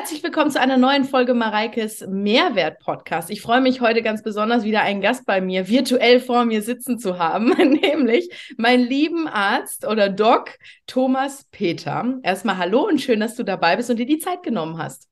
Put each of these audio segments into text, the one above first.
Herzlich willkommen zu einer neuen Folge Mareikes Mehrwert Podcast. Ich freue mich heute ganz besonders wieder einen Gast bei mir virtuell vor mir sitzen zu haben, nämlich meinen lieben Arzt oder Doc Thomas Peter. Erstmal hallo und schön, dass du dabei bist und dir die Zeit genommen hast.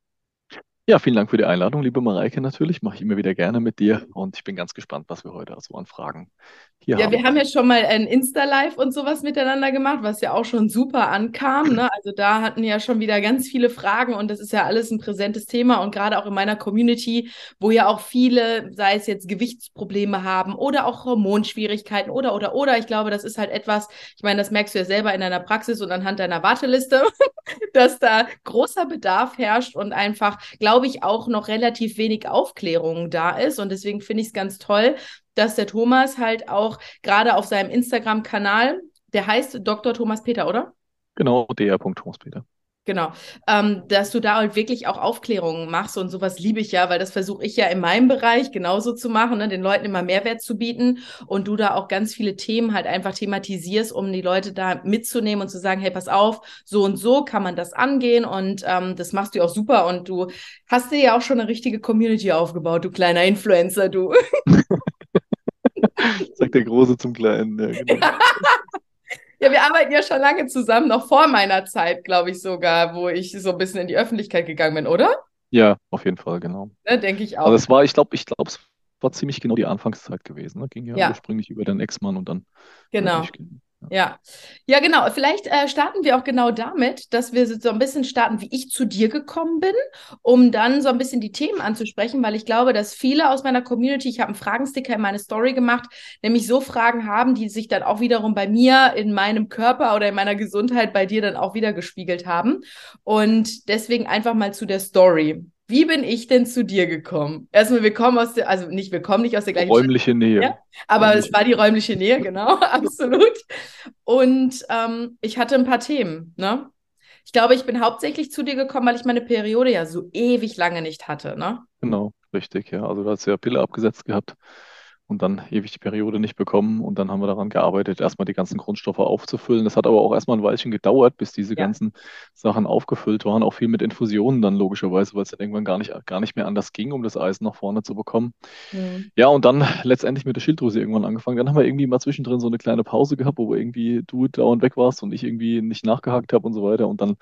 Ja, vielen Dank für die Einladung, liebe Mareike. Natürlich mache ich immer wieder gerne mit dir und ich bin ganz gespannt, was wir heute so an Fragen hier ja, haben. Ja, wir haben ja schon mal ein Insta-Live und sowas miteinander gemacht, was ja auch schon super ankam. Ne? Also da hatten ja schon wieder ganz viele Fragen und das ist ja alles ein präsentes Thema und gerade auch in meiner Community, wo ja auch viele, sei es jetzt Gewichtsprobleme haben oder auch Hormonschwierigkeiten oder, oder, oder. Ich glaube, das ist halt etwas, ich meine, das merkst du ja selber in deiner Praxis und anhand deiner Warteliste, dass da großer Bedarf herrscht und einfach, glaube glaube ich, auch noch relativ wenig Aufklärung da ist. Und deswegen finde ich es ganz toll, dass der Thomas halt auch gerade auf seinem Instagram-Kanal, der heißt Dr. Thomas Peter, oder? Genau, der Thomas Peter. Genau, ähm, dass du da halt wirklich auch Aufklärungen machst und sowas liebe ich ja, weil das versuche ich ja in meinem Bereich genauso zu machen, ne? den Leuten immer Mehrwert zu bieten und du da auch ganz viele Themen halt einfach thematisierst, um die Leute da mitzunehmen und zu sagen, hey, pass auf, so und so kann man das angehen und ähm, das machst du auch super und du hast dir ja auch schon eine richtige Community aufgebaut, du kleiner Influencer, du. Sagt der Große zum Kleinen. Ja, genau. Ja, wir arbeiten ja schon lange zusammen, noch vor meiner Zeit, glaube ich sogar, wo ich so ein bisschen in die Öffentlichkeit gegangen bin, oder? Ja, auf jeden Fall, genau. Ne, Denke ich auch. Also es war, ich glaube, ich glaube, es war ziemlich genau die Anfangszeit gewesen. Ne? Ging ja, ja. ursprünglich über den Ex-Mann und dann. Genau. Ja, ja, genau. Vielleicht äh, starten wir auch genau damit, dass wir so ein bisschen starten, wie ich zu dir gekommen bin, um dann so ein bisschen die Themen anzusprechen, weil ich glaube, dass viele aus meiner Community, ich habe einen Fragensticker in meine Story gemacht, nämlich so Fragen haben, die sich dann auch wiederum bei mir in meinem Körper oder in meiner Gesundheit bei dir dann auch wieder gespiegelt haben. Und deswegen einfach mal zu der Story. Wie bin ich denn zu dir gekommen? Erstmal, wir kommen aus der, also nicht, wir kommen nicht aus der gleichen Räumliche Stadt, Nähe. Ja, aber räumliche. es war die räumliche Nähe, genau, absolut. Und ähm, ich hatte ein paar Themen, ne? Ich glaube, ich bin hauptsächlich zu dir gekommen, weil ich meine Periode ja so ewig lange nicht hatte, ne? Genau, richtig, ja. Also du hast ja Pille abgesetzt gehabt und dann ewig die Periode nicht bekommen. Und dann haben wir daran gearbeitet, erstmal die ganzen Grundstoffe aufzufüllen. Das hat aber auch erstmal ein Weilchen gedauert, bis diese ja. ganzen Sachen aufgefüllt waren. Auch viel mit Infusionen dann logischerweise, weil es dann irgendwann gar nicht, gar nicht mehr anders ging, um das Eisen nach vorne zu bekommen. Mhm. Ja, und dann letztendlich mit der Schilddrüse irgendwann angefangen. Dann haben wir irgendwie mal zwischendrin so eine kleine Pause gehabt, wo irgendwie du dauernd weg warst und ich irgendwie nicht nachgehakt habe und so weiter. Und dann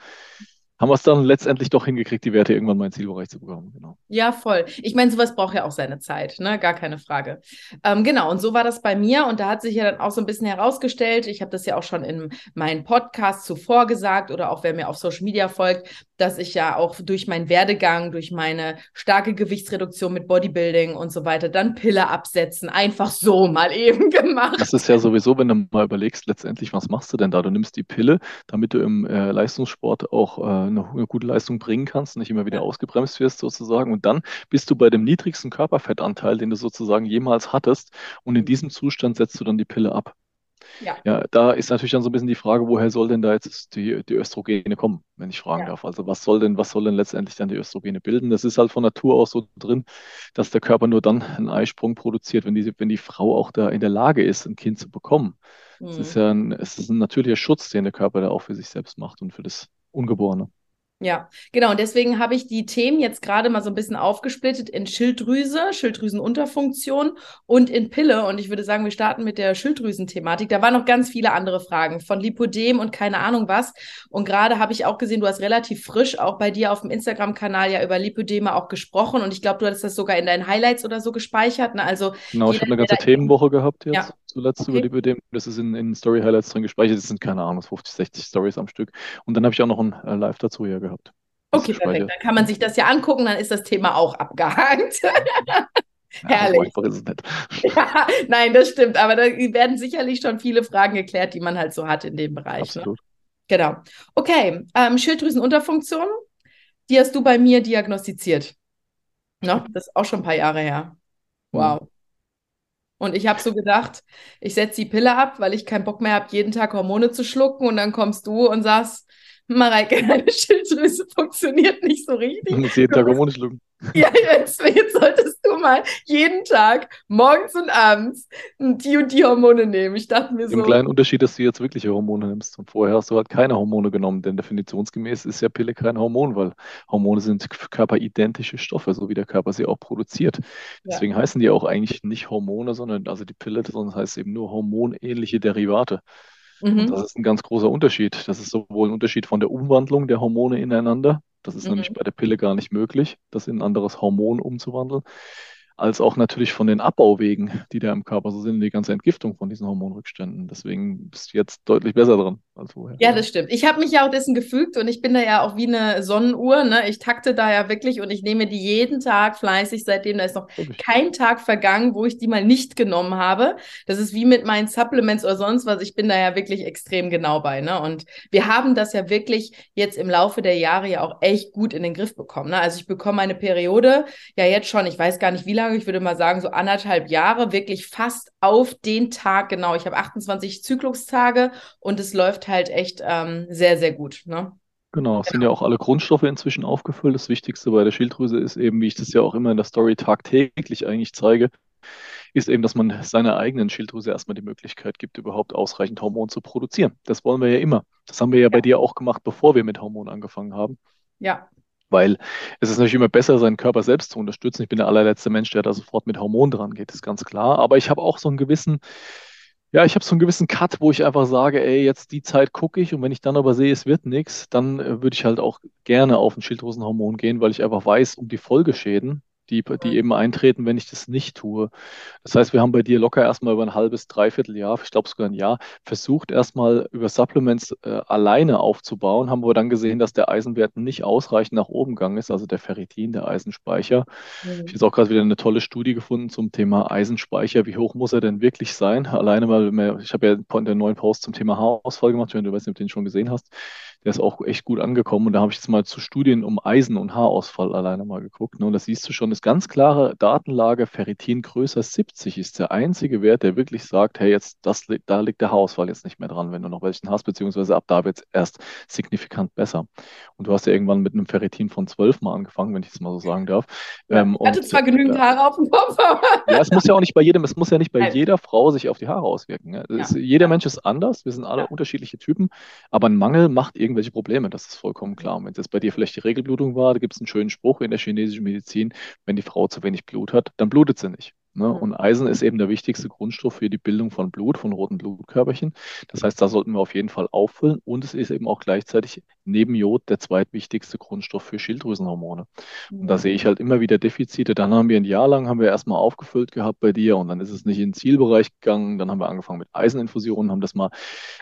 haben wir es dann letztendlich doch hingekriegt, die Werte irgendwann mal ins Zielbereich zu bekommen. Genau. Ja, voll. Ich meine, sowas braucht ja auch seine Zeit, ne? Gar keine Frage. Ähm, genau, und so war das bei mir und da hat sich ja dann auch so ein bisschen herausgestellt, ich habe das ja auch schon in meinen Podcast zuvor gesagt oder auch wer mir auf Social Media folgt, dass ich ja auch durch meinen Werdegang, durch meine starke Gewichtsreduktion mit Bodybuilding und so weiter, dann Pille absetzen, einfach so mal eben gemacht. Das ist ja sowieso, wenn du mal überlegst, letztendlich, was machst du denn da? Du nimmst die Pille, damit du im äh, Leistungssport auch äh, eine, eine, gute Leistung bringen kannst, nicht immer wieder ausgebremst wirst sozusagen. Und dann bist du bei dem niedrigsten Körperfettanteil, den du sozusagen jemals hattest. Und in mhm. diesem Zustand setzt du dann die Pille ab. Ja. ja, da ist natürlich dann so ein bisschen die Frage, woher soll denn da jetzt die, die Östrogene kommen, wenn ich fragen ja. darf. Also was soll denn, was soll denn letztendlich dann die Östrogene bilden? Das ist halt von Natur aus so drin, dass der Körper nur dann einen Eisprung produziert, wenn die, wenn die Frau auch da in der Lage ist, ein Kind zu bekommen. Es ist mhm. ja ein, es ist ein natürlicher Schutz, den der Körper da auch für sich selbst macht und für das Ungeborene. Ja, genau. Und deswegen habe ich die Themen jetzt gerade mal so ein bisschen aufgesplittet in Schilddrüse, Schilddrüsenunterfunktion und in Pille. Und ich würde sagen, wir starten mit der Schilddrüsenthematik. Da waren noch ganz viele andere Fragen von Lipodem und keine Ahnung was. Und gerade habe ich auch gesehen, du hast relativ frisch auch bei dir auf dem Instagram-Kanal ja über Lipodeme auch gesprochen. Und ich glaube, du hattest das sogar in deinen Highlights oder so gespeichert. Ne? Also genau, ich habe eine ganze Themenwoche gehabt jetzt. Ja zuletzt okay. über die BDM. Das ist in, in Story Highlights drin gespeichert. Das sind keine Ahnung, 50, 60 Stories am Stück. Und dann habe ich auch noch ein äh, Live dazu hier gehabt. Okay, perfekt. Dann kann man sich das ja angucken, dann ist das Thema auch abgehakt. Herrlich. Ja, nicht. Ja, nein, das stimmt. Aber da werden sicherlich schon viele Fragen geklärt, die man halt so hat in dem Bereich. Ne? Absolut. Ne? Genau. Okay, ähm, Schilddrüsenunterfunktion, die hast du bei mir diagnostiziert. No? Das ist auch schon ein paar Jahre her. Wow. Mhm. Und ich habe so gedacht, ich setze die Pille ab, weil ich keinen Bock mehr habe, jeden Tag Hormone zu schlucken. Und dann kommst du und sagst, Mareike, deine Schilddrüse funktioniert nicht so richtig. Musst jeden Tag Hormone schlucken. Ja, jetzt, jetzt solltest du mal jeden Tag, morgens und abends, die und die Hormone nehmen. Ich dachte mir so. Im kleinen Unterschied, dass du jetzt wirkliche Hormone nimmst. Und vorher hast du halt keine Hormone genommen, denn definitionsgemäß ist ja Pille kein Hormon, weil Hormone sind körperidentische Stoffe, so wie der Körper sie auch produziert. Deswegen ja. heißen die auch eigentlich nicht Hormone, sondern also die Pille, sondern heißt eben nur hormonähnliche Derivate. Mhm. Das ist ein ganz großer Unterschied. Das ist sowohl ein Unterschied von der Umwandlung der Hormone ineinander. Das ist mhm. nämlich bei der Pille gar nicht möglich, das in ein anderes Hormon umzuwandeln als auch natürlich von den Abbauwegen, die da im Körper so sind, die ganze Entgiftung von diesen Hormonrückständen. Deswegen bist du jetzt deutlich besser dran als vorher. Ja, das stimmt. Ich habe mich ja auch dessen gefügt und ich bin da ja auch wie eine Sonnenuhr. Ne? Ich takte da ja wirklich und ich nehme die jeden Tag fleißig, seitdem da ist noch kein Tag vergangen, wo ich die mal nicht genommen habe. Das ist wie mit meinen Supplements oder sonst was. Ich bin da ja wirklich extrem genau bei. Ne? Und wir haben das ja wirklich jetzt im Laufe der Jahre ja auch echt gut in den Griff bekommen. Ne? Also ich bekomme eine Periode ja jetzt schon, ich weiß gar nicht wie lange lange, ich würde mal sagen, so anderthalb Jahre, wirklich fast auf den Tag genau. Ich habe 28 Zyklustage und es läuft halt echt ähm, sehr, sehr gut. Ne? Genau, es sind ja auch alle Grundstoffe inzwischen aufgefüllt. Das Wichtigste bei der Schilddrüse ist eben, wie ich das ja auch immer in der Story tagtäglich eigentlich zeige, ist eben, dass man seiner eigenen Schilddrüse erstmal die Möglichkeit gibt, überhaupt ausreichend Hormon zu produzieren. Das wollen wir ja immer. Das haben wir ja, ja. bei dir auch gemacht, bevor wir mit Hormonen angefangen haben. Ja. Weil es ist natürlich immer besser, seinen Körper selbst zu unterstützen. Ich bin der allerletzte Mensch, der da sofort mit Hormonen dran geht, ist ganz klar. Aber ich habe auch so einen gewissen, ja, ich habe so einen gewissen Cut, wo ich einfach sage, ey, jetzt die Zeit gucke ich und wenn ich dann aber sehe, es wird nichts, dann äh, würde ich halt auch gerne auf ein Schilddrüsenhormon gehen, weil ich einfach weiß um die Folgeschäden, die, die eben eintreten, wenn ich das nicht tue. Das heißt, wir haben bei dir locker erstmal über ein halbes, dreiviertel Jahr, ich glaube sogar ein Jahr, versucht erstmal über Supplements äh, alleine aufzubauen, haben wir dann gesehen, dass der Eisenwert nicht ausreichend nach oben gegangen ist, also der Ferritin, der Eisenspeicher. Mhm. Ich habe jetzt auch gerade wieder eine tolle Studie gefunden zum Thema Eisenspeicher. Wie hoch muss er denn wirklich sein? Alleine, weil ich habe ja einen neuen Post zum Thema Haarausfall gemacht, wenn du weißt ob du den schon gesehen hast. Der ist auch echt gut angekommen und da habe ich jetzt mal zu Studien um Eisen- und Haarausfall alleine mal geguckt. Ne? Und da siehst du schon, ist ganz klare Datenlage, Ferritin größer 70 ist der einzige Wert, der wirklich sagt, hey, jetzt das, da liegt der Haarausfall jetzt nicht mehr dran, wenn du noch welchen hast, beziehungsweise ab da wird es erst signifikant besser. Und du hast ja irgendwann mit einem Ferritin von 12 mal angefangen, wenn ich das mal so sagen darf. Ja, ähm, hatte zwar genügend Haare auf dem Kopf, aber... Ja, es muss ja auch nicht bei jedem, es muss ja nicht bei Nein. jeder Frau sich auf die Haare auswirken. Ja. Ist, jeder Mensch ist anders, wir sind alle unterschiedliche Typen, aber ein Mangel macht irgendwelche Probleme, das ist vollkommen klar. Und wenn das bei dir vielleicht die Regelblutung war, da gibt es einen schönen Spruch in der chinesischen Medizin, wenn die Frau zu wenig Blut hat, dann blutet sie nicht. Ne? Und Eisen ist eben der wichtigste Grundstoff für die Bildung von Blut, von roten Blutkörperchen. Das heißt, da sollten wir auf jeden Fall auffüllen. Und es ist eben auch gleichzeitig neben Jod der zweitwichtigste Grundstoff für Schilddrüsenhormone. Und da sehe ich halt immer wieder Defizite. Dann haben wir ein Jahr lang haben wir erstmal aufgefüllt gehabt bei dir und dann ist es nicht in den Zielbereich gegangen. Dann haben wir angefangen mit Eiseninfusionen, haben das mal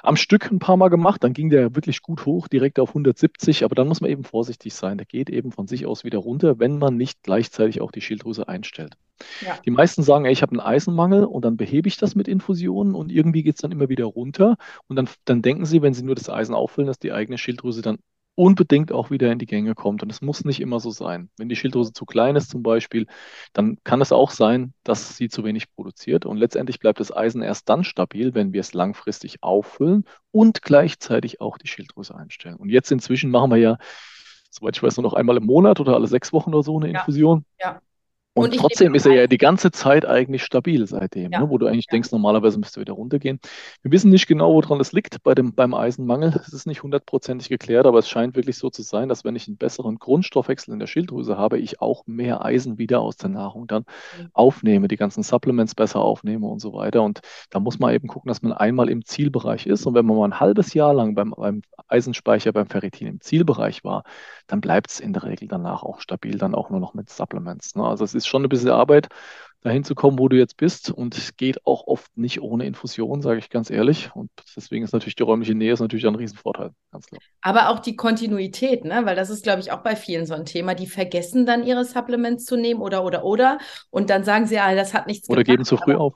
am Stück ein paar Mal gemacht. Dann ging der wirklich gut hoch, direkt auf 170. Aber dann muss man eben vorsichtig sein. Der geht eben von sich aus wieder runter, wenn man nicht gleichzeitig auch die Schilddrüse einstellt. Ja. Die meisten sagen, ey, ich habe einen Eisenmangel und dann behebe ich das mit Infusionen und irgendwie geht es dann immer wieder runter. Und dann, dann denken sie, wenn sie nur das Eisen auffüllen, dass die eigene Schilddrüse dann unbedingt auch wieder in die Gänge kommt. Und es muss nicht immer so sein. Wenn die Schilddrüse zu klein ist zum Beispiel, dann kann es auch sein, dass sie zu wenig produziert. Und letztendlich bleibt das Eisen erst dann stabil, wenn wir es langfristig auffüllen und gleichzeitig auch die Schilddrüse einstellen. Und jetzt inzwischen machen wir ja, soweit ich weiß, nur noch einmal im Monat oder alle sechs Wochen oder so eine Infusion. Ja. ja. Und, und trotzdem ist er ja die ganze Zeit eigentlich stabil seitdem, ja. ne, wo du eigentlich ja. denkst, normalerweise müsste er wieder runtergehen. Wir wissen nicht genau, woran es liegt bei dem, beim Eisenmangel. Es ist nicht hundertprozentig geklärt, aber es scheint wirklich so zu sein, dass wenn ich einen besseren Grundstoffwechsel in der Schilddrüse habe, ich auch mehr Eisen wieder aus der Nahrung dann mhm. aufnehme, die ganzen Supplements besser aufnehme und so weiter. Und da muss man eben gucken, dass man einmal im Zielbereich ist. Und wenn man mal ein halbes Jahr lang beim, beim Eisenspeicher, beim Ferritin im Zielbereich war, dann bleibt es in der Regel danach auch stabil, dann auch nur noch mit Supplements. Ne? Also es ist ist schon ein bisschen Arbeit, dahin zu kommen, wo du jetzt bist. Und es geht auch oft nicht ohne Infusion, sage ich ganz ehrlich. Und deswegen ist natürlich die räumliche Nähe ist natürlich ein Riesenvorteil, ganz klar. Aber auch die Kontinuität, ne? weil das ist, glaube ich, auch bei vielen so ein Thema. Die vergessen dann ihre Supplements zu nehmen oder, oder, oder. Und dann sagen sie, ja, das hat nichts Oder geben zu früh auf.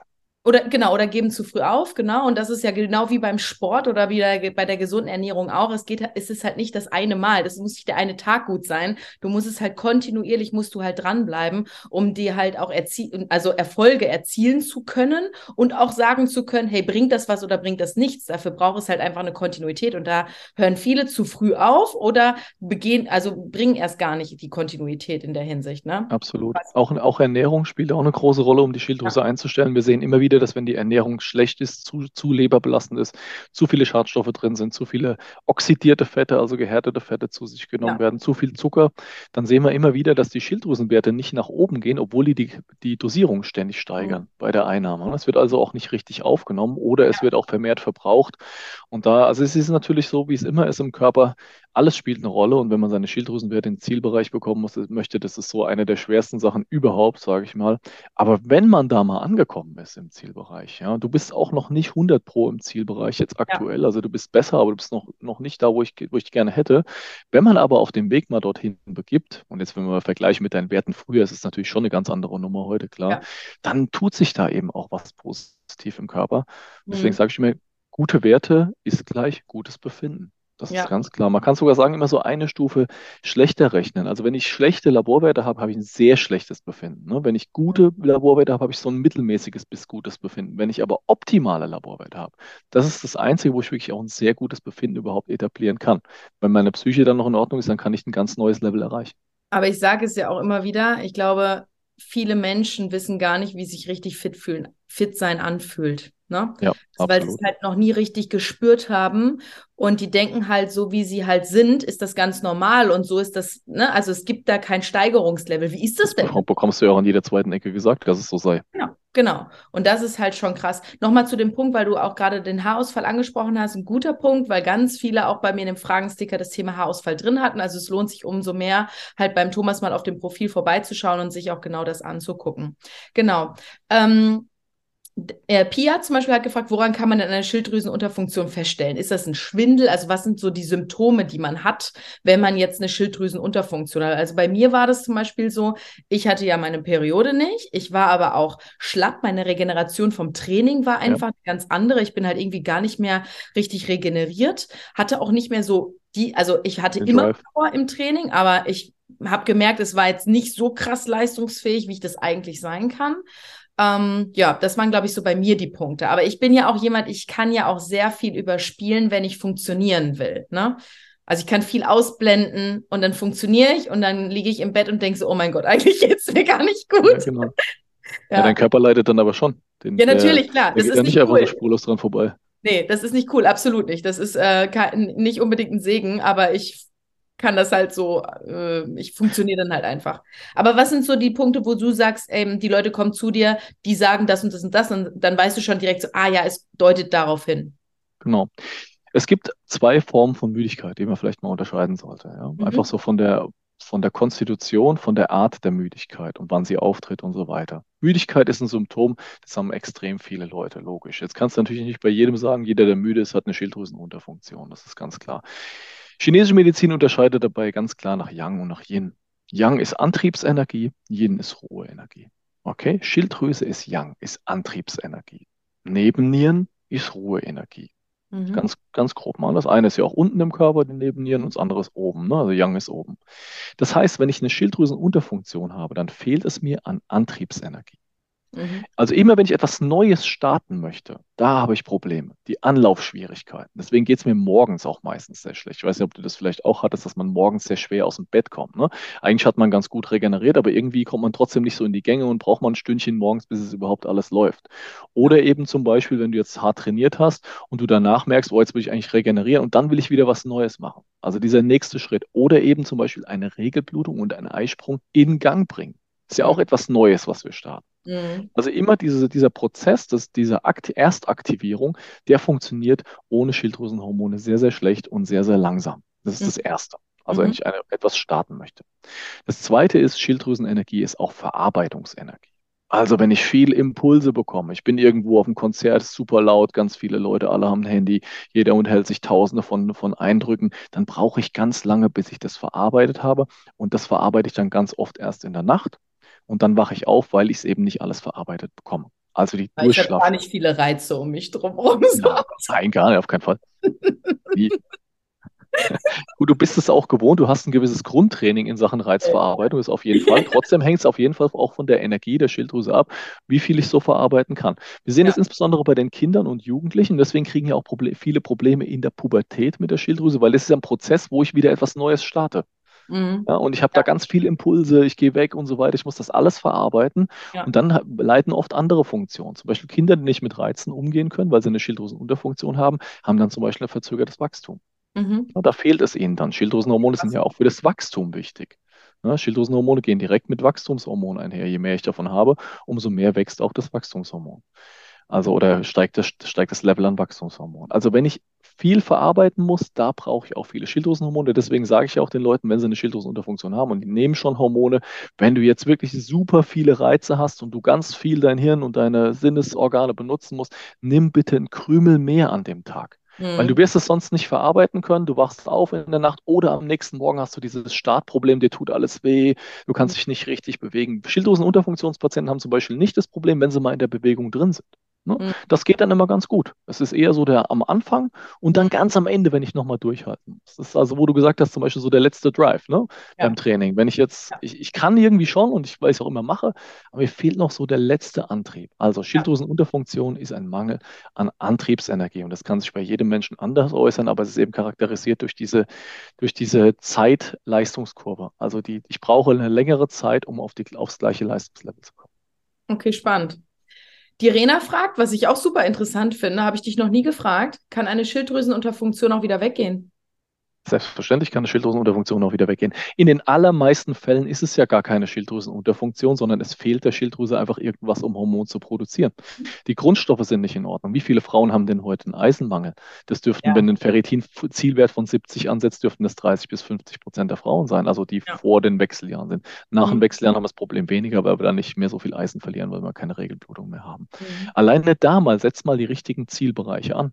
Oder genau, oder geben zu früh auf, genau. Und das ist ja genau wie beim Sport oder wie bei der gesunden Ernährung auch. Es geht, es ist halt nicht das eine Mal. Das muss nicht der eine Tag gut sein. Du musst es halt kontinuierlich, musst du halt dranbleiben, um dir halt auch erzielen, also Erfolge erzielen zu können und auch sagen zu können, hey, bringt das was oder bringt das nichts? Dafür braucht es halt einfach eine Kontinuität. Und da hören viele zu früh auf oder begehen, also bringen erst gar nicht die Kontinuität in der Hinsicht. Ne? Absolut. Auch, auch Ernährung spielt auch eine große Rolle, um die Schilddrüse ja. einzustellen. Wir sehen immer wieder, dass wenn die Ernährung schlecht ist, zu, zu leberbelastend ist, zu viele Schadstoffe drin sind, zu viele oxidierte Fette, also gehärtete Fette zu sich genommen ja. werden, zu viel Zucker, dann sehen wir immer wieder, dass die Schilddrüsenwerte nicht nach oben gehen, obwohl die die, die Dosierung ständig steigern mhm. bei der Einnahme. Es wird also auch nicht richtig aufgenommen oder es ja. wird auch vermehrt verbraucht. Und da, also es ist natürlich so, wie es immer ist im Körper, alles spielt eine Rolle und wenn man seine Schilddrüsenwerte in den Zielbereich bekommen muss, möchte, das ist so eine der schwersten Sachen überhaupt, sage ich mal. Aber wenn man da mal angekommen ist im Zielbereich, ja, du bist auch noch nicht 100 pro im Zielbereich jetzt aktuell, ja. also du bist besser, aber du bist noch, noch nicht da, wo ich, wo ich gerne hätte. Wenn man aber auf dem Weg mal dorthin begibt, und jetzt wenn wir vergleichen mit deinen Werten früher, ist es natürlich schon eine ganz andere Nummer heute, klar, ja. dann tut sich da eben auch was positiv im Körper. Deswegen mhm. sage ich mir, gute Werte ist gleich gutes Befinden. Das ja. ist ganz klar. Man kann sogar sagen, immer so eine Stufe schlechter rechnen. Also wenn ich schlechte Laborwerte habe, habe ich ein sehr schlechtes Befinden. Ne? Wenn ich gute Laborwerte habe, habe ich so ein mittelmäßiges bis gutes Befinden. Wenn ich aber optimale Laborwerte habe, das ist das Einzige, wo ich wirklich auch ein sehr gutes Befinden überhaupt etablieren kann. Wenn meine Psyche dann noch in Ordnung ist, dann kann ich ein ganz neues Level erreichen. Aber ich sage es ja auch immer wieder, ich glaube, viele Menschen wissen gar nicht, wie sich richtig fit fühlen, fit sein anfühlt. Ne? Ja, Weil sie es halt noch nie richtig gespürt haben und die denken halt, so wie sie halt sind, ist das ganz normal und so ist das, ne? Also es gibt da kein Steigerungslevel. Wie ist das, das denn? Bekommst du ja auch an jeder zweiten Ecke gesagt, dass es so sei. Genau, genau. Und das ist halt schon krass. Nochmal zu dem Punkt, weil du auch gerade den Haarausfall angesprochen hast, ein guter Punkt, weil ganz viele auch bei mir in dem Fragensticker das Thema Haarausfall drin hatten. Also es lohnt sich umso mehr, halt beim Thomas mal auf dem Profil vorbeizuschauen und sich auch genau das anzugucken. Genau. Ähm, äh, Pia zum Beispiel hat gefragt, woran kann man denn eine Schilddrüsenunterfunktion feststellen? Ist das ein Schwindel? Also was sind so die Symptome, die man hat, wenn man jetzt eine Schilddrüsenunterfunktion hat? Also bei mir war das zum Beispiel so, ich hatte ja meine Periode nicht, ich war aber auch schlapp, meine Regeneration vom Training war einfach ja. ganz andere. Ich bin halt irgendwie gar nicht mehr richtig regeneriert, hatte auch nicht mehr so die, also ich hatte Den immer. Power im Training, aber ich habe gemerkt, es war jetzt nicht so krass leistungsfähig, wie ich das eigentlich sein kann. Ähm, ja, das waren, glaube ich, so bei mir die Punkte. Aber ich bin ja auch jemand, ich kann ja auch sehr viel überspielen, wenn ich funktionieren will. Ne? Also ich kann viel ausblenden und dann funktioniere ich und dann liege ich im Bett und denke so, oh mein Gott, eigentlich geht es mir gar nicht gut. Ja, genau. ja. ja, dein Körper leidet dann aber schon. Den, ja, natürlich, klar. Der das ist ja nicht, einfach so spurlos dran vorbei. Nee, das ist nicht cool, absolut nicht. Das ist äh, kein, nicht unbedingt ein Segen, aber ich kann das halt so, äh, ich funktioniere dann halt einfach. Aber was sind so die Punkte, wo du sagst, ähm, die Leute kommen zu dir, die sagen das und das und das und dann weißt du schon direkt so, ah ja, es deutet darauf hin. Genau. Es gibt zwei Formen von Müdigkeit, die man vielleicht mal unterscheiden sollte. Ja? Mhm. Einfach so von der, von der Konstitution, von der Art der Müdigkeit und wann sie auftritt und so weiter. Müdigkeit ist ein Symptom, das haben extrem viele Leute, logisch. Jetzt kannst du natürlich nicht bei jedem sagen, jeder, der müde ist, hat eine Schilddrüsenunterfunktion, das ist ganz klar. Chinesische Medizin unterscheidet dabei ganz klar nach Yang und nach Yin. Yang ist Antriebsenergie, Yin ist Ruheenergie. Okay? Schilddrüse ist Yang, ist Antriebsenergie. Nebennieren ist Ruheenergie. Mhm. Ganz, ganz grob mal. Das eine ist ja auch unten im Körper, die Nebennieren, und das andere ist oben. Ne? Also Yang ist oben. Das heißt, wenn ich eine Schilddrüsenunterfunktion habe, dann fehlt es mir an Antriebsenergie. Mhm. Also immer, wenn ich etwas Neues starten möchte, da habe ich Probleme, die Anlaufschwierigkeiten. Deswegen geht es mir morgens auch meistens sehr schlecht. Ich weiß nicht, ob du das vielleicht auch hattest, dass man morgens sehr schwer aus dem Bett kommt. Ne? Eigentlich hat man ganz gut regeneriert, aber irgendwie kommt man trotzdem nicht so in die Gänge und braucht man ein Stündchen morgens, bis es überhaupt alles läuft. Oder eben zum Beispiel, wenn du jetzt hart trainiert hast und du danach merkst, oh, jetzt will ich eigentlich regenerieren und dann will ich wieder was Neues machen. Also dieser nächste Schritt. Oder eben zum Beispiel eine Regelblutung und einen Eisprung in Gang bringen. Ist ja auch etwas Neues, was wir starten. Mhm. Also immer diese, dieser Prozess, das, diese Akt Erstaktivierung, der funktioniert ohne Schilddrüsenhormone sehr, sehr schlecht und sehr, sehr langsam. Das ist mhm. das Erste. Also mhm. wenn ich eine, etwas starten möchte. Das Zweite ist, Schilddrüsenenergie ist auch Verarbeitungsenergie. Also wenn ich viel Impulse bekomme, ich bin irgendwo auf einem Konzert, super laut, ganz viele Leute, alle haben ein Handy, jeder unterhält sich tausende von, von Eindrücken, dann brauche ich ganz lange, bis ich das verarbeitet habe. Und das verarbeite ich dann ganz oft erst in der Nacht und dann wache ich auf, weil ich es eben nicht alles verarbeitet bekomme. Also die Weil ich habe gar nicht viele Reize um mich drumherum. Ja, nein, gar nicht, auf keinen Fall. Gut, du bist es auch gewohnt, du hast ein gewisses Grundtraining in Sachen Reizverarbeitung, ist auf jeden Fall. Trotzdem hängt es auf jeden Fall auch von der Energie der Schilddrüse ab, wie viel ich so verarbeiten kann. Wir sehen ja. das insbesondere bei den Kindern und Jugendlichen, deswegen kriegen ja auch Proble viele Probleme in der Pubertät mit der Schilddrüse, weil das ist ein Prozess, wo ich wieder etwas Neues starte. Mhm. Ja, und ich habe ja. da ganz viele Impulse, ich gehe weg und so weiter, ich muss das alles verarbeiten. Ja. Und dann leiten oft andere Funktionen. Zum Beispiel Kinder, die nicht mit Reizen umgehen können, weil sie eine Schilddrüsenunterfunktion haben, haben dann zum Beispiel ein verzögertes Wachstum. Mhm. da fehlt es ihnen dann. Schilddrüsenhormone sind ja auch für das Wachstum wichtig. Ja, Schilddrüsenhormone gehen direkt mit Wachstumshormonen einher. Je mehr ich davon habe, umso mehr wächst auch das Wachstumshormon. Also oder steigt das, steigt das Level an Wachstumshormon. Also wenn ich viel verarbeiten muss, da brauche ich auch viele Schilddrüsenhormone. Deswegen sage ich auch den Leuten, wenn sie eine Schilddrüsenunterfunktion haben und die nehmen schon Hormone, wenn du jetzt wirklich super viele Reize hast und du ganz viel dein Hirn und deine Sinnesorgane benutzen musst, nimm bitte ein Krümel mehr an dem Tag. Weil du mhm. wirst es sonst nicht verarbeiten können. Du wachst auf in der Nacht oder am nächsten Morgen hast du dieses Startproblem, dir tut alles weh, du kannst dich nicht richtig bewegen. Schilddrüsenunterfunktionspatienten haben zum Beispiel nicht das Problem, wenn sie mal in der Bewegung drin sind. Ne? Mhm. Das geht dann immer ganz gut. Es ist eher so der am Anfang und dann ganz am Ende, wenn ich nochmal durchhalten muss. Das ist also, wo du gesagt hast, zum Beispiel so der letzte Drive ne? Ja. beim Training. Wenn ich jetzt, ja. ich, ich kann irgendwie schon und ich weiß auch immer mache, aber mir fehlt noch so der letzte Antrieb. Also Schilddrüsenunterfunktion ist ein Mangel an Antriebsenergie und das kann sich bei jedem Menschen anders äußern, aber es ist eben charakterisiert durch diese, durch diese Zeitleistungskurve. Also die, ich brauche eine längere Zeit, um auf die, aufs gleiche Leistungslevel zu kommen. Okay, spannend. Die Rena fragt, was ich auch super interessant finde, habe ich dich noch nie gefragt, kann eine Schilddrüsenunterfunktion auch wieder weggehen? Selbstverständlich kann eine Schilddrüsenunterfunktion auch wieder weggehen. In den allermeisten Fällen ist es ja gar keine Schilddrüsenunterfunktion, sondern es fehlt der Schilddrüse einfach irgendwas, um Hormon zu produzieren. Die Grundstoffe sind nicht in Ordnung. Wie viele Frauen haben denn heute einen Eisenmangel? Das dürften, ja. wenn ein Ferritin-Zielwert von 70 ansetzt, dürften das 30 bis 50 Prozent der Frauen sein, also die ja. vor den Wechseljahren sind. Nach mhm. den Wechseljahren haben wir das Problem weniger, weil wir dann nicht mehr so viel Eisen verlieren, weil wir keine Regelblutung mehr haben. Mhm. Alleine da mal, setz mal die richtigen Zielbereiche an.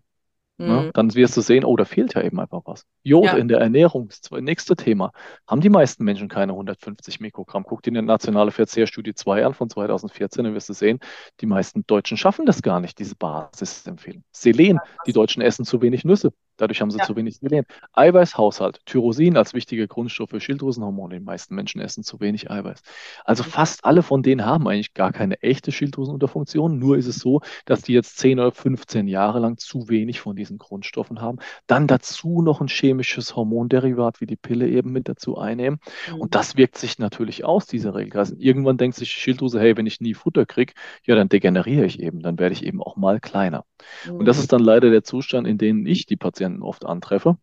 Ne? Mhm. Dann wirst du sehen, oh, da fehlt ja eben einfach was. Jod ja. in der Ernährung, das nächste Thema. Haben die meisten Menschen keine 150 Mikrogramm? Guck dir eine nationale Verzehrstudie 2 an von 2014, dann wirst du sehen, die meisten Deutschen schaffen das gar nicht, diese Basisempfehlung. Selen, die Deutschen essen zu wenig Nüsse. Dadurch haben sie ja. zu wenig Selen. Eiweißhaushalt, Tyrosin als wichtige Grundstoff für Schilddrüsenhormone. Die meisten Menschen essen zu wenig Eiweiß. Also fast alle von denen haben eigentlich gar keine echte Schilddrüsenunterfunktion. Nur ist es so, dass die jetzt 10 oder 15 Jahre lang zu wenig von diesen Grundstoffen haben. Dann dazu noch ein chemisches Hormonderivat wie die Pille eben mit dazu einnehmen. Mhm. Und das wirkt sich natürlich aus, diese Regel. Also irgendwann denkt sich die Schilddrüse, hey, wenn ich nie Futter kriege, ja, dann degeneriere ich eben. Dann werde ich eben auch mal kleiner. Mhm. Und das mhm. ist dann leider der Zustand, in dem ich die Patienten Patienten oft antreffe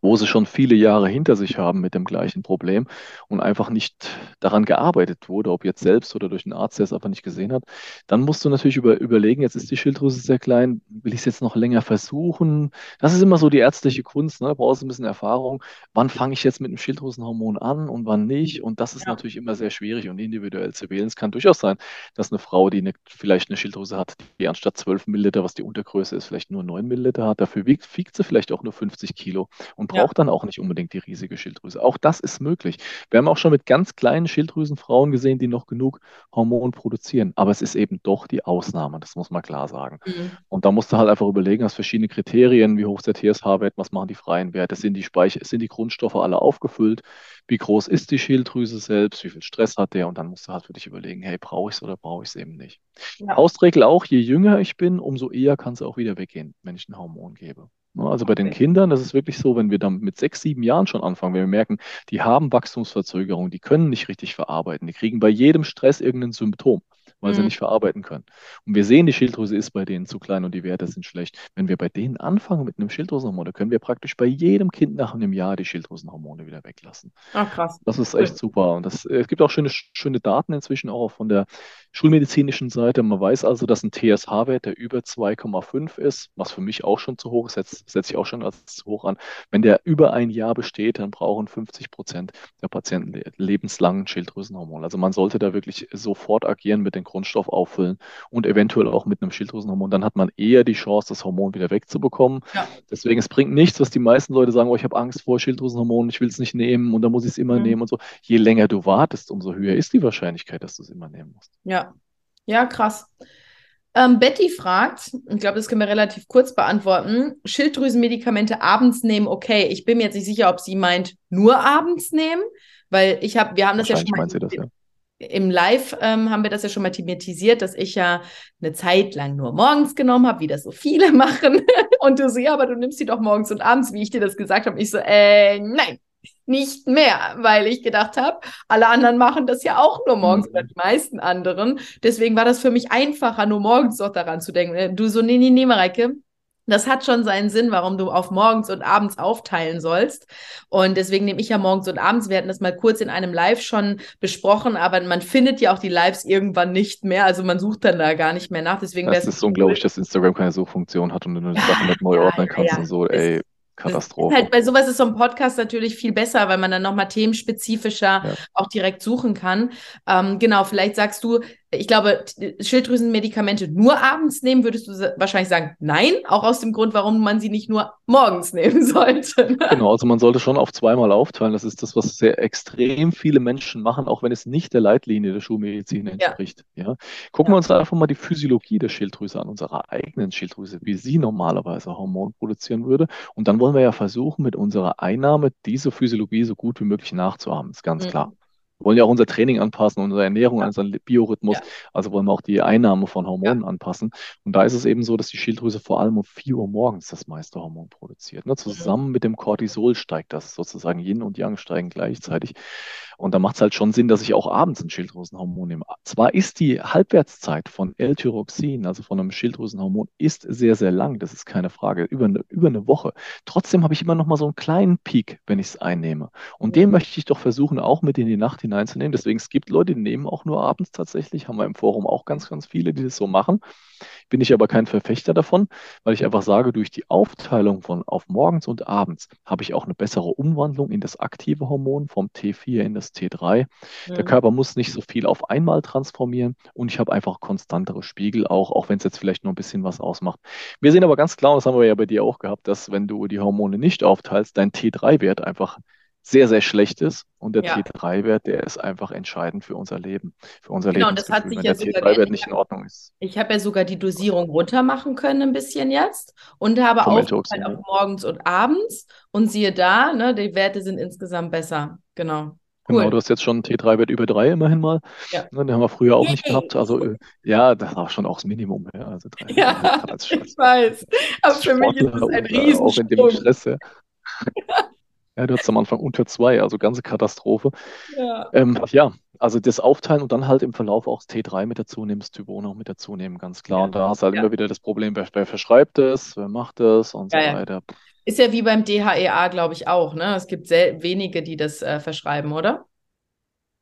wo sie schon viele Jahre hinter sich haben mit dem gleichen Problem und einfach nicht daran gearbeitet wurde, ob jetzt selbst oder durch einen Arzt, der es einfach nicht gesehen hat, dann musst du natürlich über, überlegen, jetzt ist die Schilddrüse sehr klein, will ich es jetzt noch länger versuchen? Das ist immer so die ärztliche Kunst, ne? brauchst du ein bisschen Erfahrung. Wann fange ich jetzt mit einem Schilddrüsenhormon an und wann nicht? Und das ist ja. natürlich immer sehr schwierig und individuell zu wählen. Es kann durchaus sein, dass eine Frau, die eine, vielleicht eine Schilddrüse hat, die anstatt 12 Milliliter, was die Untergröße ist, vielleicht nur 9 Milliliter hat, dafür wiegt, wiegt sie vielleicht auch nur 50 Kilo und braucht ja. dann auch nicht unbedingt die riesige Schilddrüse. Auch das ist möglich. Wir haben auch schon mit ganz kleinen Schilddrüsenfrauen gesehen, die noch genug Hormon produzieren. Aber es ist eben doch die Ausnahme, das muss man klar sagen. Mhm. Und da musst du halt einfach überlegen, hast verschiedene Kriterien, wie hoch ist der TSH-Wert, was machen die freien Werte, sind die Speicher, sind die Grundstoffe alle aufgefüllt, wie groß ist die Schilddrüse selbst, wie viel Stress hat der und dann musst du halt für dich überlegen, hey, brauche ich es oder brauche ich es eben nicht. Ja. Faustregel auch, je jünger ich bin, umso eher kann es auch wieder weggehen, wenn ich ein Hormon gebe. Ne, also bei den Kindern, das ist wirklich so, wenn wir dann mit sechs, sieben Jahren schon anfangen, wenn wir merken, die haben Wachstumsverzögerung, die können nicht richtig verarbeiten, die kriegen bei jedem Stress irgendein Symptom weil mhm. sie nicht verarbeiten können. Und wir sehen, die Schilddrüse ist bei denen zu klein und die Werte sind schlecht. Wenn wir bei denen anfangen mit einem Schilddrüsenhormon, dann können wir praktisch bei jedem Kind nach einem Jahr die Schilddrüsenhormone wieder weglassen. Ach, krass. Das ist echt super. Und das, äh, es gibt auch schöne, schöne Daten inzwischen auch von der schulmedizinischen Seite. Man weiß also, dass ein TSH-Wert, der über 2,5 ist, was für mich auch schon zu hoch ist, setze setz ich auch schon als zu hoch an. Wenn der über ein Jahr besteht, dann brauchen 50 Prozent der Patienten lebenslangen Schilddrüsenhormon. Also man sollte da wirklich sofort agieren mit den Grundstoff auffüllen und eventuell auch mit einem Schilddrüsenhormon. Dann hat man eher die Chance, das Hormon wieder wegzubekommen. Ja. Deswegen, es bringt nichts, was die meisten Leute sagen, oh, ich habe Angst vor Schilddrüsenhormonen, ich will es nicht nehmen und dann muss ich es immer mhm. nehmen und so. Je länger du wartest, umso höher ist die Wahrscheinlichkeit, dass du es immer nehmen musst. Ja, ja, krass. Ähm, Betty fragt, ich glaube, das können wir relativ kurz beantworten. Schilddrüsenmedikamente abends nehmen, okay. Ich bin mir jetzt nicht sicher, ob sie meint, nur abends nehmen, weil ich habe, wir haben das ja schon mal das, ja. Im Live ähm, haben wir das ja schon mal thematisiert, dass ich ja eine Zeit lang nur morgens genommen habe, wie das so viele machen. und du so, ja, aber du nimmst sie doch morgens und abends, wie ich dir das gesagt habe. Ich so, äh, nein, nicht mehr, weil ich gedacht habe, alle anderen machen das ja auch nur morgens mhm. oder die meisten anderen. Deswegen war das für mich einfacher, nur morgens noch daran zu denken. Äh, du so, nee, nee, nee, Mareike, das hat schon seinen Sinn, warum du auf morgens und abends aufteilen sollst. Und deswegen nehme ich ja morgens und abends. Wir hatten das mal kurz in einem Live schon besprochen, aber man findet ja auch die Lives irgendwann nicht mehr. Also man sucht dann da gar nicht mehr nach. Deswegen das ist unglaublich, dass Instagram keine Suchfunktion hat und du ja, Sachen nicht neu ja, ordnen kannst ja, und so. Ey, Katastrophe. Halt, bei sowas ist so ein Podcast natürlich viel besser, weil man dann nochmal themenspezifischer ja. auch direkt suchen kann. Ähm, genau, vielleicht sagst du, ich glaube, Schilddrüsenmedikamente nur abends nehmen, würdest du wahrscheinlich sagen, nein, auch aus dem Grund, warum man sie nicht nur morgens nehmen sollte. Ne? Genau, also man sollte schon auf zweimal aufteilen. Das ist das, was sehr extrem viele Menschen machen, auch wenn es nicht der Leitlinie der Schulmedizin entspricht. Ja. ja. Gucken ja. wir uns einfach mal die Physiologie der Schilddrüse an, unserer eigenen Schilddrüse, wie sie normalerweise Hormon produzieren würde. Und dann wollen wir ja versuchen, mit unserer Einnahme diese Physiologie so gut wie möglich nachzuahmen. Ist ganz mhm. klar. Wir wollen ja auch unser Training anpassen, unsere Ernährung, unseren Biorhythmus. Ja. Also wollen wir auch die Einnahme von Hormonen ja. anpassen. Und da ist es eben so, dass die Schilddrüse vor allem um 4 Uhr morgens das meiste Hormon produziert. Ne? Zusammen mit dem Cortisol steigt das sozusagen. Yin und Yang steigen gleichzeitig. Und da macht es halt schon Sinn, dass ich auch abends ein Schilddrüsenhormon nehme. Zwar ist die Halbwertszeit von L-Tyroxin, also von einem Schilddrüsenhormon, ist sehr, sehr lang. Das ist keine Frage. Über eine, über eine Woche. Trotzdem habe ich immer noch mal so einen kleinen Peak, wenn ich es einnehme. Und den möchte ich doch versuchen, auch mit in die Nacht hineinzunehmen. Deswegen, es gibt Leute, die nehmen auch nur abends tatsächlich. Haben wir im Forum auch ganz, ganz viele, die das so machen. Bin ich aber kein Verfechter davon, weil ich einfach sage, durch die Aufteilung von auf morgens und abends habe ich auch eine bessere Umwandlung in das aktive Hormon vom T4 in das T3. Mhm. Der Körper muss nicht so viel auf einmal transformieren und ich habe einfach konstantere Spiegel auch, auch wenn es jetzt vielleicht nur ein bisschen was ausmacht. Wir sehen aber ganz klar, und das haben wir ja bei dir auch gehabt, dass wenn du die Hormone nicht aufteilst, dein T3-Wert einfach sehr, sehr schlecht ist. Und der ja. T3-Wert, der ist einfach entscheidend für unser Leben, für unser Genau, und das hat sich Wenn ja der T3-Wert nicht in Ordnung ist. Ich habe ja sogar die Dosierung runter machen können ein bisschen jetzt und habe auch, halt morgens und abends und siehe da, ne, die Werte sind insgesamt besser. Genau. Genau, cool. Genau, du hast jetzt schon T3-Wert über 3 immerhin mal. Ja. Ne, den haben wir früher auch nicht gehabt. Also äh, ja, das war schon auch das Minimum. Ja, also 3, ja ich weiß. Aber für mich ist das ein Riesensprung. Auch in dem Stress. Ja. Ja, du hast am Anfang unter zwei, also ganze Katastrophe. Ja. Ähm, ja, also das Aufteilen und dann halt im Verlauf auch das T3 mit dazu nimmst, Typon auch mit dazu nehmen, ganz klar. Ja. Und da hast du halt ja. immer wieder das Problem, wer, wer verschreibt es, wer macht das und so weiter. Ist ja wie beim DHEA, glaube ich, auch, ne? Es gibt sehr wenige, die das äh, verschreiben, oder?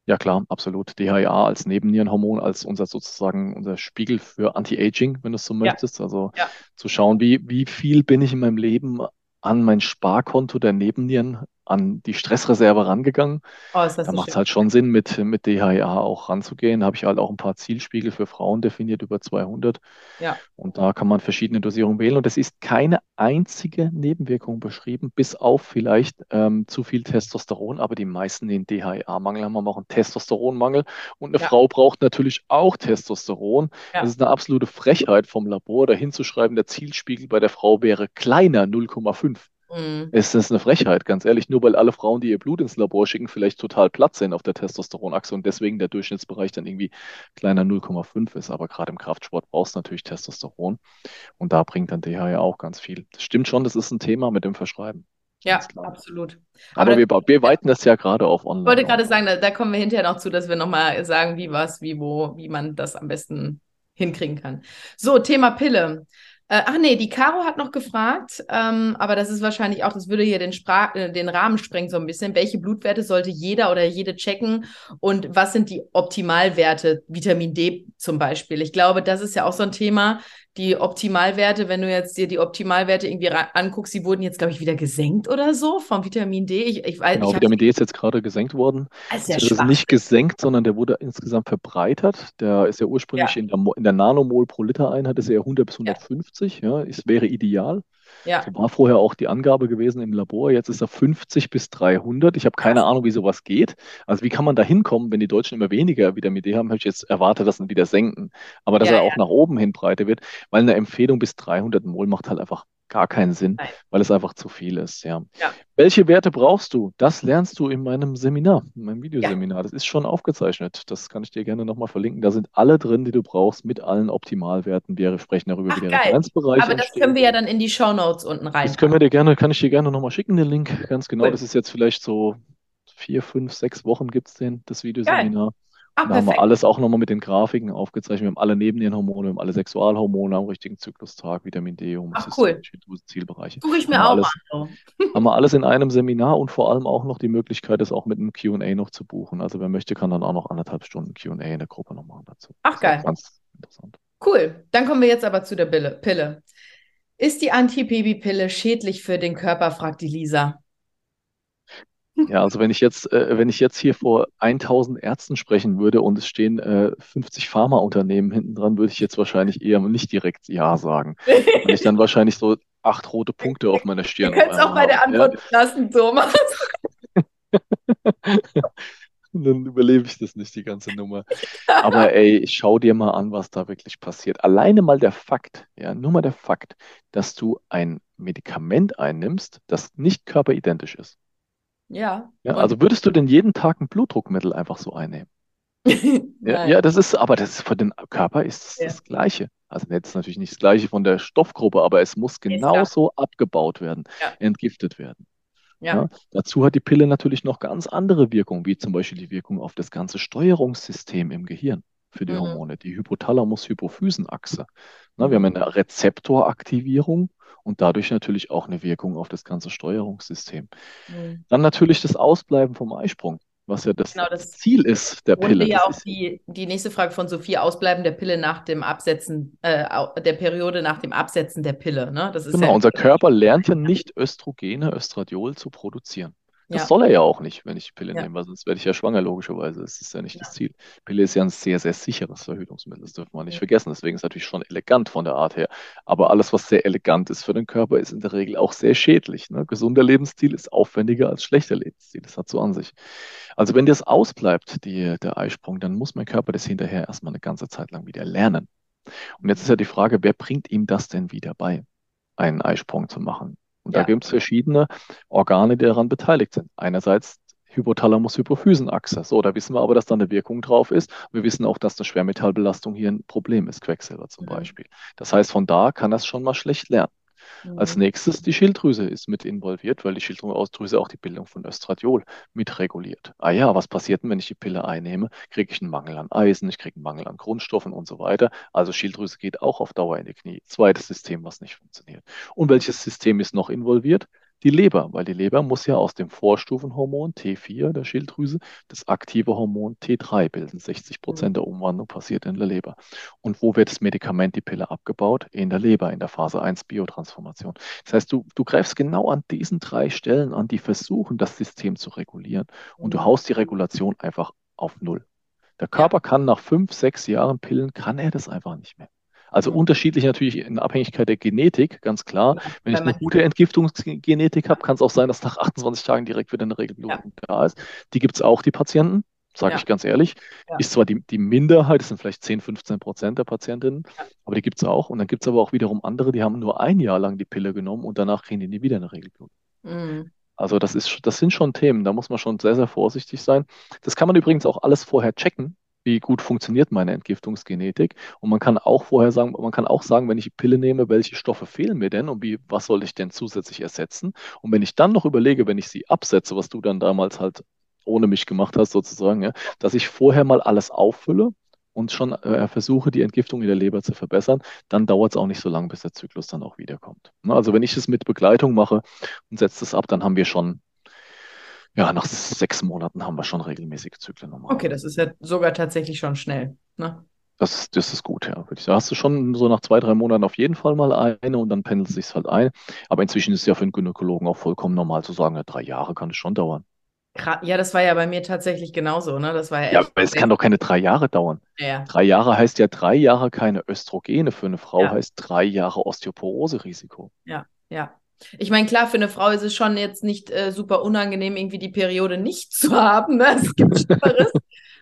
Ja, klar, absolut. DHEA als Nebennierenhormon, als unser sozusagen unser Spiegel für Anti-Aging, wenn du es so möchtest. Also zu schauen, wie, wie viel bin ich in meinem Leben an mein Sparkonto der Nebennieren an die Stressreserve rangegangen. Oh, da macht es halt schon Sinn, mit, mit DHEA auch ranzugehen. Da habe ich halt auch ein paar Zielspiegel für Frauen definiert, über 200. Ja. Und da kann man verschiedene Dosierungen wählen. Und es ist keine einzige Nebenwirkung beschrieben, bis auf vielleicht ähm, zu viel Testosteron. Aber die meisten, die einen DHEA-Mangel haben, haben auch einen Testosteronmangel. Und eine ja. Frau braucht natürlich auch Testosteron. Ja. Das ist eine absolute Frechheit vom Labor, da hinzuschreiben, der Zielspiegel bei der Frau wäre kleiner 0,5. Mhm. Ist das eine Frechheit, ganz ehrlich, nur weil alle Frauen, die ihr Blut ins Labor schicken, vielleicht total platt sind auf der Testosteronachse und deswegen der Durchschnittsbereich dann irgendwie kleiner 0,5 ist. Aber gerade im Kraftsport brauchst du natürlich Testosteron und da bringt dann DH ja auch ganz viel. Das stimmt schon, das ist ein Thema mit dem Verschreiben. Ja, absolut. Aber, Aber wir, wir weiten das ja gerade auf online. Ich wollte gerade sagen, da, da, kommen wir hinterher noch zu, dass wir nochmal sagen, wie was, wie wo, wie man das am besten hinkriegen kann. So, Thema Pille. Äh, ach nee, die Caro hat noch gefragt, ähm, aber das ist wahrscheinlich auch, das würde hier den, Spra äh, den Rahmen sprengen so ein bisschen. Welche Blutwerte sollte jeder oder jede checken und was sind die Optimalwerte, Vitamin D zum Beispiel? Ich glaube, das ist ja auch so ein Thema, die Optimalwerte, wenn du jetzt dir die Optimalwerte irgendwie anguckst, die wurden jetzt, glaube ich, wieder gesenkt oder so vom Vitamin D. Ich, ich weiß, genau, ich Vitamin D ist jetzt gerade gesenkt worden. Das ist, ja ist nicht gesenkt, sondern der wurde insgesamt verbreitert. Der ist ja ursprünglich ja. In, der, in der Nanomol pro Liter Einheit ist er 100 bis 150. Ja. ja, es wäre ideal. Ja. So war vorher auch die Angabe gewesen im Labor. Jetzt ist er 50 bis 300. Ich habe keine Ahnung, wie sowas geht. Also wie kann man da hinkommen, wenn die Deutschen immer weniger Vitamin D haben? Habe ich jetzt erwartet, dass sie wieder senken. Aber dass Ja, er auch ja. nach oben hin breiter wird, weil eine Empfehlung bis 300 Mol macht halt einfach gar keinen Sinn, Nein. weil es einfach zu viel ist. Ja. Ja. Welche Werte brauchst du? Das lernst du in meinem Seminar, in meinem Videoseminar. Das ist schon aufgezeichnet. Das kann ich dir gerne nochmal verlinken. Da sind alle drin, die du brauchst, mit allen Optimalwerten. Wir sprechen darüber, Ach, wie der geil. Referenzbereich Aber das entsteht. können wir ja dann in die Shownotes unten rein. Das können wir dir gerne, kann ich dir gerne nochmal schicken, den Link. Ganz genau. Cool. Das ist jetzt vielleicht so vier, fünf, sechs Wochen gibt es den, das Videoseminar. Ah, Da haben wir alles auch nochmal mit den Grafiken aufgezeichnet. Wir haben alle Nebennierenhormone, wir haben alle Sexualhormone am richtigen Zyklustag, Vitamin D, Homozystein, Zielbereiche. Suche ich mir haben auch alles- mal. Haben wir alles in einem Seminar und vor allem auch noch die Möglichkeit, das auch mit einem Q&A noch zu buchen. Also wer möchte, kann dann auch noch anderthalb Stunden Q&A in der Gruppe noch machen dazu. Ach, Das geil. Ganz interessant. Cool. Dann kommen wir jetzt aber zu der Pille. Pille. Ist die Antibabypille schädlich für den Körper, fragt die Lisa. Ja, also wenn ich jetzt, äh, wenn ich jetzt hier vor 1000 Ärzten sprechen würde und es stehen äh, 50 Pharmaunternehmen hinten dran, würde ich jetzt wahrscheinlich eher nicht direkt Ja sagen, weil ich dann wahrscheinlich so acht rote Punkte auf meiner Stirn könnt es auf auch bei der Antwort lassen, Thomas. Ja. Dann überlebe ich das nicht, die ganze Nummer. Aber ey, schau dir mal an, was da wirklich passiert. Alleine mal der Fakt, ja, nur mal der Fakt, dass du ein Medikament einnimmst, das nicht körperidentisch ist. Ja. Ja, also würdest du denn jeden Tag ein Blutdruckmittel einfach so einnehmen? Ja, ja, das ist, aber das für den Körper ist es Ja. das Gleiche. Also jetzt natürlich nicht das Gleiche von der Stoffgruppe, aber es muss genauso abgebaut werden, entgiftet werden. Ja. Dazu hat die Pille natürlich noch ganz andere Wirkungen, wie zum Beispiel die Wirkung auf das ganze Steuerungssystem im Gehirn für die Mhm. Hormone, die Hypothalamus-Hypophysenachse. Na, wir haben eine Rezeptoraktivierung und dadurch natürlich auch eine Wirkung auf das ganze Steuerungssystem. Mhm. Dann natürlich das Ausbleiben vom Eisprung, was ja das, Genau, das Ziel ist der Pille. ja Das auch die, die nächste Frage von Sophie, Ausbleiben der Pille nach dem Absetzen, äh, der Periode nach dem Absetzen der Pille. Ne? Das ist genau, ja unser Körper lernt ja nicht Östrogene, Östradiol zu produzieren. Das Ja. soll er ja auch nicht, wenn ich die Pille Ja. nehme, weil sonst werde ich ja schwanger, logischerweise. Das ist ja nicht Ja. das Ziel. Pille ist ja ein sehr, sehr sicheres Verhütungsmittel, das dürfen wir nicht vergessen. Deswegen ist es natürlich schon elegant von der Art her. Aber alles, was sehr elegant ist für den Körper, ist in der Regel auch sehr schädlich. Ne? Gesunder Lebensstil ist aufwendiger als schlechter Lebensstil. Das hat so an sich. Also wenn das ausbleibt, die, der Eisprung, dann muss mein Körper das hinterher erstmal eine ganze Zeit lang wieder lernen. Und jetzt ist ja die Frage, wer bringt ihm das denn wieder bei, einen Eisprung zu machen? Und da Ja. gibt es verschiedene Organe, die daran beteiligt sind. Einerseits Hypothalamus-Hypophysenachse. So, da wissen wir aber, dass da eine Wirkung drauf ist. Wir wissen auch, dass eine Schwermetallbelastung hier ein Problem ist, Quecksilber zum. Beispiel. Das heißt, von da kann das schon mal schlecht lernen. Als Mhm. nächstes die Schilddrüse ist mit involviert, weil die Schilddrüse auch die Bildung von Östradiol mit reguliert. Ah ja, was passiert denn, wenn ich die Pille einnehme? Kriege ich einen Mangel an Eisen, ich kriege einen Mangel an Grundstoffen und so weiter. Also Schilddrüse geht auch auf Dauer in die Knie. Zweites System, was nicht funktioniert. Und welches System ist noch involviert? Die Leber, weil die Leber muss ja aus dem Vorstufenhormon T4 der Schilddrüse das aktive Hormon T3 bilden. 60 Prozent der Umwandlung passiert in der Leber. Und wo wird das Medikament, die Pille, abgebaut? In der Leber, in der Phase 1 Biotransformation. Das heißt, du, du greifst genau an diesen drei Stellen an, die versuchen, das System zu regulieren. Und du Mhm. haust die Regulation einfach auf Null. Der Körper kann nach fünf, sechs Jahren Pillen, kann er das einfach nicht mehr. Also Mhm. unterschiedlich natürlich in Abhängigkeit der Genetik, ganz klar. Ja, Wenn ich eine gute Entgiftungsgenetik habe, kann es auch sein, dass nach 28 Tagen direkt wieder eine Regelblutung da ist. Die gibt es auch, die Patienten, sage Ja. ich ganz ehrlich. Ja. Ist zwar die, die Minderheit, das sind vielleicht 10, 15 Prozent der Patientinnen, Ja. aber die gibt es auch. Und dann gibt es aber auch wiederum andere, die haben nur ein Jahr lang die Pille genommen und danach kriegen die nie wieder eine Regelblutung. Mhm. Also das ist, das sind schon Themen, da muss man schon sehr, sehr vorsichtig sein. Das kann man übrigens auch alles vorher checken, wie gut funktioniert meine Entgiftungsgenetik. Und man kann auch vorher sagen, man kann auch sagen, wenn ich die Pille nehme, welche Stoffe fehlen mir denn und wie, was soll ich denn zusätzlich ersetzen? Und wenn ich dann noch überlege, wenn ich sie absetze, was du dann damals halt ohne mich gemacht hast, sozusagen, ja, dass ich vorher mal alles auffülle und schon äh, versuche, die Entgiftung in der Leber zu verbessern, dann dauert es auch nicht so lange, bis der Zyklus dann auch wiederkommt. Ne, Also wenn ich es mit Begleitung mache und setze es ab, dann haben wir schon ja, nach sechs Monaten haben wir schon regelmäßige Zyklen normal. Okay, das ist ja sogar tatsächlich schon schnell. Ne? Das ist, das ist gut, ja, würde ich sagen. Hast du schon so nach zwei, drei Monaten auf jeden Fall mal eine und dann pendelt es sich halt ein. Aber inzwischen ist es ja für einen Gynäkologen auch vollkommen normal zu sagen, ja, drei Jahre kann es schon dauern. Ja, das war ja bei mir tatsächlich genauso. Ne? Das war ja Ja, aber es kann doch keine drei Jahre dauern. Ja, Drei Jahre heißt ja drei Jahre keine Östrogene. Für eine Frau Ja. heißt drei Jahre Osteoporose-Risiko. Ja. Ja. Ich meine, klar, für eine Frau ist es schon jetzt nicht äh, super unangenehm, irgendwie die Periode nicht zu haben. Ne? Es gibt Schlimmeres.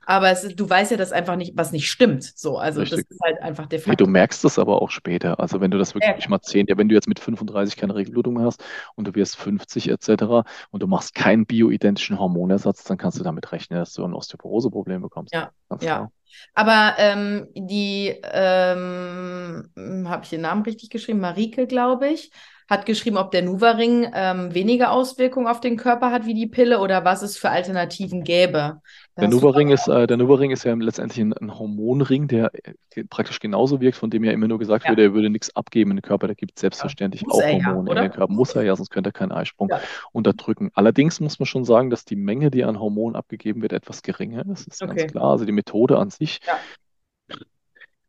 aber es du weißt ja, dass einfach nicht, was nicht stimmt. So, also Richtig. das ist halt einfach der Fall. Nee, du merkst das aber auch später. Also wenn du das wirklich ja. mal zehn, ja, wenn du jetzt mit 35 keine Regelblutung hast und du wirst 50 etc. und du machst keinen bioidentischen Hormonersatz, dann kannst du damit rechnen, dass du ein Osteoporoseproblem bekommst. Ja, Ganz ja. Klar. Aber ähm, die, ähm, habe ich den Namen richtig geschrieben? Marike, glaube ich, hat geschrieben, ob der Nuvaring ähm, weniger Auswirkungen auf den Körper hat wie die Pille oder was es für Alternativen gäbe. Der Nuvaring, ist, äh, der Nuvaring ist ja letztendlich ein, ein, Hormonring, der äh, praktisch genauso wirkt, von dem ja immer nur gesagt ja. wird, er würde nichts abgeben in den Körper. Der gibt selbstverständlich ja. auch Hormone ja, in den Körper. Muss er ja, sonst könnte er keinen Eisprung unterdrücken. Allerdings muss man schon sagen, dass die Menge, die an Hormonen abgegeben wird, etwas geringer ist. Das ist okay. ganz klar. Also die Methode an sich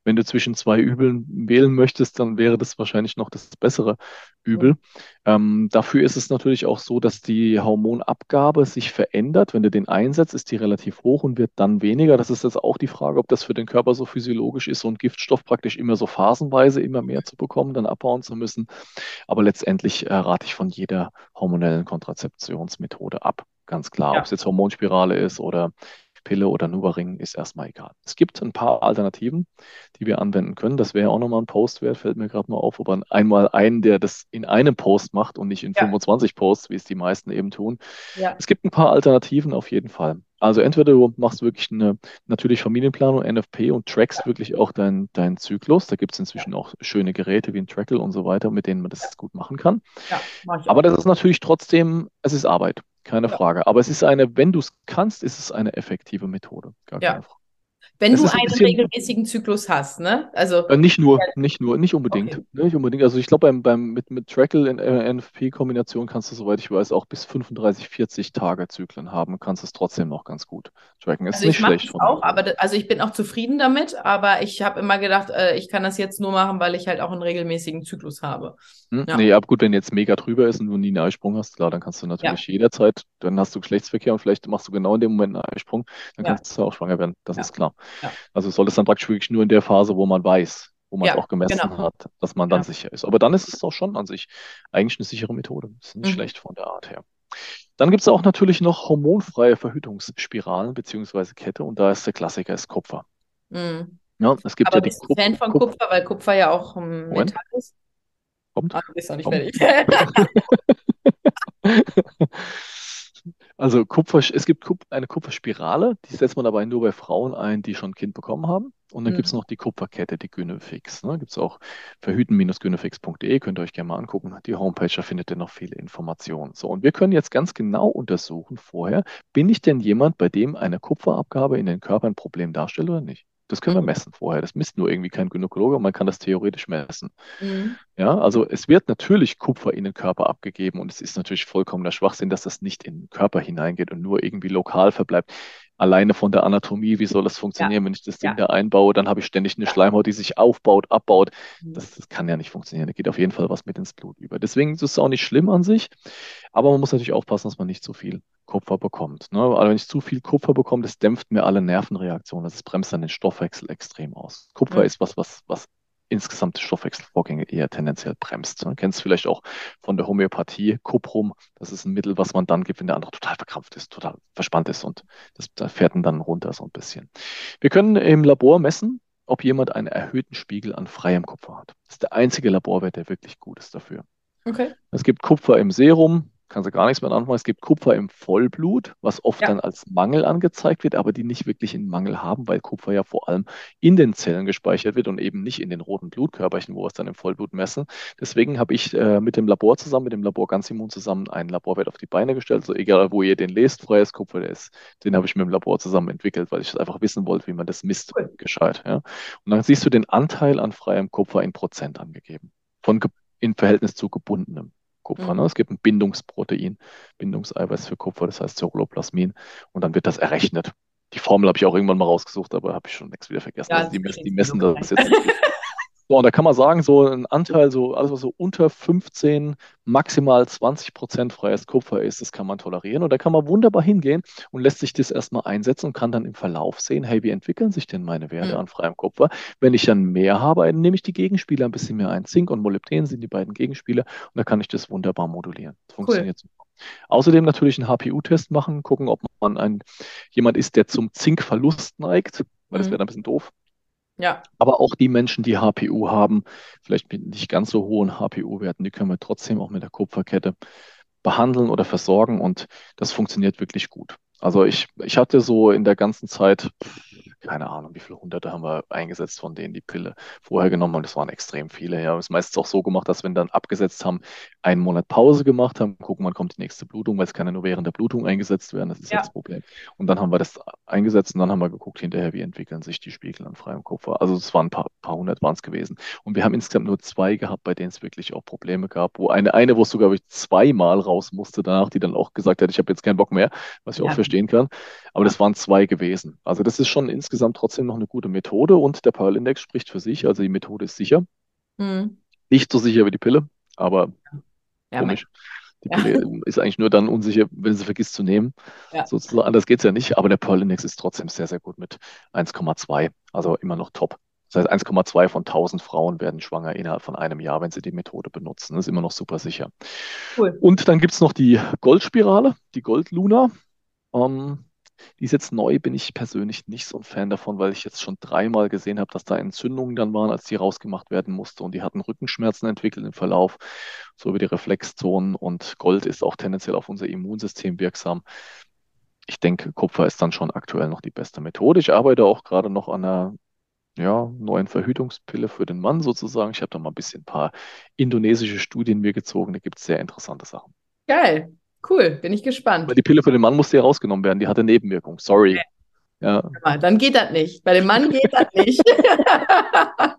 wenn du zwischen zwei Übeln wählen möchtest, dann wäre das wahrscheinlich noch das bessere Übel. Ähm, dafür ist es natürlich auch so, dass die Hormonabgabe sich verändert. Wenn du den einsetzt, ist die relativ hoch und wird dann weniger. Das ist jetzt auch die Frage, ob das für den Körper so physiologisch ist, so einen Giftstoff praktisch immer so phasenweise immer mehr zu bekommen, dann abbauen zu müssen. Aber letztendlich äh, rate ich von jeder hormonellen Kontrazeptionsmethode ab. Ganz klar, ja. ob es jetzt Hormonspirale ist oder Pille oder Nuvaring ist erstmal egal. Es gibt ein paar Alternativen, die wir anwenden können. Das wäre auch nochmal ein Post wert, fällt mir gerade mal auf, aber einmal einen, der das in einem Post macht und nicht in ja. 25 Posts, wie es die meisten eben tun. Ja. Es gibt ein paar Alternativen auf jeden Fall. Also entweder du machst wirklich eine natürlich Familienplanung, NFP und trackst ja. wirklich auch deinen dein Zyklus. Da gibt es inzwischen ja. auch schöne Geräte wie ein Trackle und so weiter, mit denen man das ja. gut machen kann. Aber das ist natürlich trotzdem, es ist Arbeit keine ja. Frage. Aber es ist eine, wenn du es kannst, ist es eine effektive Methode. Gar ja. keine Frage. Wenn das du ein einen bisschen, regelmäßigen Zyklus hast, ne? Also äh, nicht nur, nicht nur, nicht unbedingt, okay. nicht unbedingt. Also ich glaube beim, beim mit mit Trackle in äh, NFP-Kombination kannst du, soweit ich weiß, auch bis 35, 40 Tage Zyklen haben. Kannst es trotzdem noch ganz gut tracken. Ist also nicht schlecht. Von auch, aber also ich bin auch zufrieden damit. Aber ich habe immer gedacht, äh, ich kann das jetzt nur machen, weil ich halt auch einen regelmäßigen Zyklus habe. Hm? Ja. Nee, aber gut, wenn jetzt mega drüber ist und du nie einen Eisprung hast, klar, dann kannst du natürlich ja. jederzeit, dann hast du Geschlechtsverkehr und vielleicht machst du genau in dem Moment einen Eisprung, dann ja. kannst du auch schwanger werden. Das ist klar. Also soll es dann praktisch wirklich nur in der Phase, wo man weiß, wo man es auch gemessen genau. hat, dass man dann sicher ist. Aber dann ist es auch schon an sich eigentlich eine sichere Methode. Ist nicht mhm. schlecht von der Art her. Dann gibt es auch natürlich noch hormonfreie Verhütungsspiralen bzw. Kette und da ist der Klassiker ist Kupfer. Mhm. Ja, es gibt Aber ja bist du Fan von Kupfer, weil Kupfer ja auch ein Metall ist? Kommt. Ah, du bist noch nicht Kommt. fertig. Also Kupfer, es gibt eine Kupferspirale, die setzt man aber nur bei Frauen ein, die schon ein Kind bekommen haben. Und dann mhm. gibt es noch die Kupferkette, die Gynefix. Ne? Gibt es auch verhüten-gynefix.de, könnt ihr euch gerne mal angucken. Die Homepage, da findet ihr noch viele Informationen. So, und wir können jetzt ganz genau untersuchen vorher, bin ich denn jemand, bei dem eine Kupferabgabe in den Körper ein Problem darstellt oder nicht? Das können wir mhm. messen vorher. Das misst nur irgendwie kein Gynäkologe, man kann das theoretisch messen. Mhm. Ja, also es wird natürlich Kupfer in den Körper abgegeben und es ist natürlich vollkommener Schwachsinn, dass das nicht in den Körper hineingeht und nur irgendwie lokal verbleibt alleine von der Anatomie, wie soll das funktionieren, ja. wenn ich das Ding ja. da einbaue, dann habe ich ständig eine Schleimhaut, die sich aufbaut, abbaut. Mhm. Das, das, kann ja nicht funktionieren. Da geht auf jeden Fall was mit ins Blut über. Deswegen ist es auch nicht schlimm an sich, aber man muss natürlich aufpassen, dass man nicht zu viel Kupfer bekommt. Ne? Also wenn ich zu viel Kupfer bekomme, das dämpft mir alle Nervenreaktionen, das bremst dann den Stoffwechsel extrem aus. Kupfer mhm. ist was, was, was insgesamt Stoffwechselvorgänge eher tendenziell bremst. Du kennst vielleicht auch von der Homöopathie Cuprum. Das ist ein Mittel, was man dann gibt, wenn der andere total verkrampft ist, total verspannt ist und das, das fährt dann runter so ein bisschen. Wir können im Labor messen, ob jemand einen erhöhten Spiegel an freiem Kupfer hat. Das ist der einzige Laborwert, der wirklich gut ist dafür. Okay. Es gibt Kupfer im Serum, kannst du gar nichts mehr anfangen. Es gibt Kupfer im Vollblut, was oft ja. dann als Mangel angezeigt wird, aber die nicht wirklich einen Mangel haben, weil Kupfer ja vor allem in den Zellen gespeichert wird und eben nicht in den roten Blutkörperchen, wo wir es dann im Vollblut messen. Deswegen habe ich äh, mit dem Labor zusammen, mit dem Labor Ganzimmun zusammen einen Laborwert auf die Beine gestellt. So egal, wo ihr den lest, freies Kupfer, der ist, den habe ich mit dem Labor zusammen entwickelt, weil ich einfach wissen wollte, wie man das misst, cool. gescheit. Ja. Und dann siehst du den Anteil an freiem Kupfer in Prozent angegeben. Von in Verhältnis zu gebundenem. Kupfer. Mhm. Ne? Es gibt ein Bindungsprotein, Bindungseiweiß für Kupfer, das heißt Ceruloplasmin. Und dann wird das errechnet. Die Formel habe ich auch irgendwann mal rausgesucht, aber habe ich schon längst wieder vergessen. Ja, also die, messen, die messen das jetzt nicht. So, und da kann man sagen, so ein Anteil, so alles, was so unter 15, maximal 20 Prozent freies Kupfer ist, das kann man tolerieren. Und da kann man wunderbar hingehen und lässt sich das erstmal einsetzen und kann dann im Verlauf sehen, hey, wie entwickeln sich denn meine Werte mhm. an freiem Kupfer? Wenn ich dann mehr habe, dann nehme ich die Gegenspieler ein bisschen mehr ein. Zink und Molybden sind die beiden Gegenspieler und da kann ich das wunderbar modulieren. Das funktioniert cool. super. Außerdem natürlich einen HPU-Test machen, gucken, ob man ein, jemand ist, der zum Zinkverlust neigt, weil mhm. das wäre dann ein bisschen doof. Ja. Aber auch die Menschen, die HPU haben, vielleicht mit nicht ganz so hohen HPU-Werten, die können wir trotzdem auch mit der Kupferkette behandeln oder versorgen und das funktioniert wirklich gut. Also ich, ich hatte so in der ganzen Zeit, keine Ahnung, wie viele Hunderte haben wir eingesetzt, von denen die Pille vorher genommen haben. Das waren extrem viele. Ja, wir haben es meistens auch so gemacht, dass wir dann abgesetzt haben, einen Monat Pause gemacht haben, gucken, wann kommt die nächste Blutung, weil es kann ja nur während der Blutung eingesetzt werden. Das ist ja, das Problem. Und dann haben wir das eingesetzt und dann haben wir geguckt hinterher, wie entwickeln sich die Spiegel an freiem Kupfer. Also es waren ein paar, paar hundert waren es gewesen. Und wir haben insgesamt nur zwei gehabt, bei denen es wirklich auch Probleme gab. Wo eine, eine, wo es sogar zweimal raus musste danach, die dann auch gesagt hat, ich habe jetzt keinen Bock mehr, was ich ja. auch verstehen kann. Aber das waren zwei gewesen. Also das ist schon insgesamt trotzdem noch eine gute Methode und der Pearl-Index spricht für sich. Also die Methode ist sicher. Mhm. Nicht so sicher wie die Pille, aber ja, komisch. Die Pille ja. ist eigentlich nur dann unsicher, wenn sie vergisst zu nehmen. Ja. Sozusagen, anders geht es ja nicht, aber der Pearl-Index ist trotzdem sehr, sehr gut mit 1,2. Also immer noch top. Das heißt, 1,2 von 1000 Frauen werden schwanger innerhalb von einem Jahr, wenn sie die Methode benutzen. Das ist immer noch super sicher. Cool. Und dann gibt es noch die Goldspirale, die Goldluna. Ähm, die ist jetzt neu, bin ich persönlich nicht so ein Fan davon, weil ich jetzt schon dreimal gesehen habe, dass da Entzündungen dann waren, als die rausgemacht werden musste. Und die hatten Rückenschmerzen entwickelt im Verlauf, so wie die Reflexzonen. Und Gold ist auch tendenziell auf unser Immunsystem wirksam. Ich denke, Kupfer ist dann schon aktuell noch die beste Methode. Ich arbeite auch gerade noch an einer ja, neuen Verhütungspille für den Mann sozusagen. Ich habe da mal ein bisschen ein paar indonesische Studien mir gezogen. Da gibt es sehr interessante Sachen. Geil. Cool, bin ich gespannt. Weil die Pille für den Mann musste ja rausgenommen werden, die hatte Nebenwirkungen. Sorry. Okay. Ja. ja. Dann geht das nicht. Bei dem Mann geht das nicht.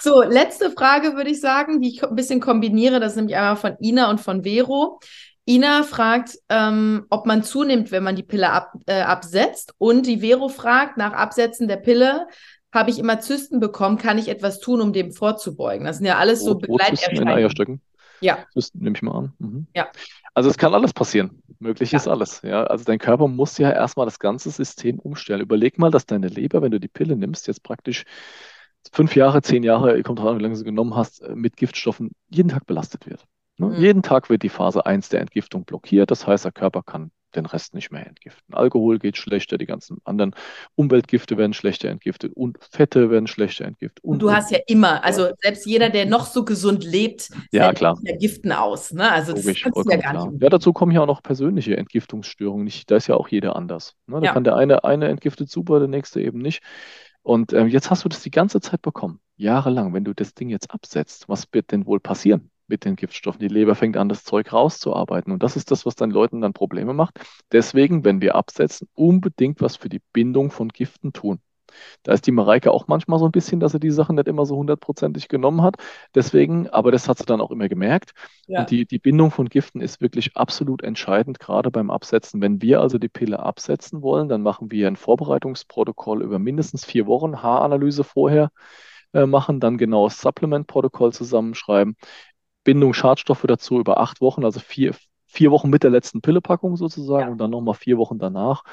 so, letzte Frage würde ich sagen, die ich ein bisschen kombiniere. Das ist nämlich einmal von Ina und von Vero. Ina fragt, ähm, ob man zunimmt, wenn man die Pille ab, äh, absetzt. Und die Vero fragt, nach Absetzen der Pille habe ich immer Zysten bekommen, kann ich etwas tun, um dem vorzubeugen? Das sind ja alles so Begleiterscheinungen. in Eierstöcken. Ja. Zysten nehme ich mal an. Mhm. Ja. Also es kann alles passieren. Möglich ja. ist alles. Ja, also dein Körper muss ja erstmal das ganze System umstellen. Überleg mal, dass deine Leber, wenn du die Pille nimmst, jetzt praktisch fünf Jahre, zehn Jahre, kommt drauf wie lange du genommen hast, äh, mit Giftstoffen jeden Tag belastet wird. Ne? Mhm. Jeden Tag wird die Phase 1 der Entgiftung blockiert. Das heißt, der Körper kann den Rest nicht mehr entgiften. Alkohol geht schlechter, die ganzen anderen Umweltgifte werden schlechter entgiftet und Fette werden schlechter entgiftet. Und, und du hast ja immer, also selbst jeder, der noch so gesund lebt, ja, klar. ja Giften aus. Ne? Also das kannst ja gar klar. nicht. Ja, dazu kommen ja auch noch persönliche Entgiftungsstörungen. Nicht, da ist ja auch jeder anders. Ne? Da ja. kann der eine, eine entgiftet super, der nächste eben nicht. Und ähm, jetzt hast du das die ganze Zeit bekommen, jahrelang. Wenn du das Ding jetzt absetzt, was wird denn wohl passieren? Mit den Giftstoffen. Die Leber fängt an, das Zeug rauszuarbeiten. Und das ist das, was den Leuten dann Probleme macht. Deswegen, wenn wir absetzen, unbedingt was für die Bindung von Giften tun. Da ist die Mareike auch manchmal so ein bisschen, dass sie die Sachen nicht immer so hundertprozentig genommen hat. Deswegen, aber das hat sie dann auch immer gemerkt. Ja. Und die, die Bindung von Giften ist wirklich absolut entscheidend, gerade beim Absetzen. Wenn wir also die Pille absetzen wollen, dann machen wir ein Vorbereitungsprotokoll über mindestens vier Wochen, Haaranalyse vorher äh, machen, dann genaues Supplement-Protokoll zusammenschreiben. Bindung Schadstoffe dazu über acht Wochen, also vier, vier Wochen mit der letzten Pillepackung sozusagen ja. und dann nochmal vier Wochen danach.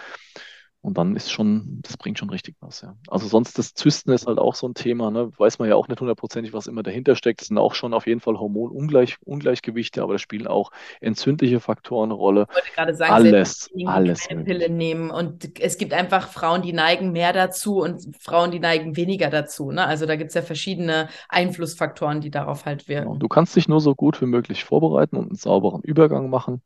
Und dann ist schon, das bringt schon richtig was, ja. Also sonst das Zysten ist halt auch so ein Thema, ne? Weiß man ja auch nicht hundertprozentig, was immer dahinter steckt. Das sind auch schon auf jeden Fall Hormonungleichgewichte, aber da spielen auch entzündliche Faktoren eine Rolle. Ich wollte gerade sagen, alles, alles. Keine Pille nehmen. Und es gibt einfach Frauen, die neigen mehr dazu und Frauen, die neigen weniger dazu. Ne? Also da gibt es ja verschiedene Einflussfaktoren, die darauf halt wirken. Genau. Du kannst dich nur so gut wie möglich vorbereiten und einen sauberen Übergang machen.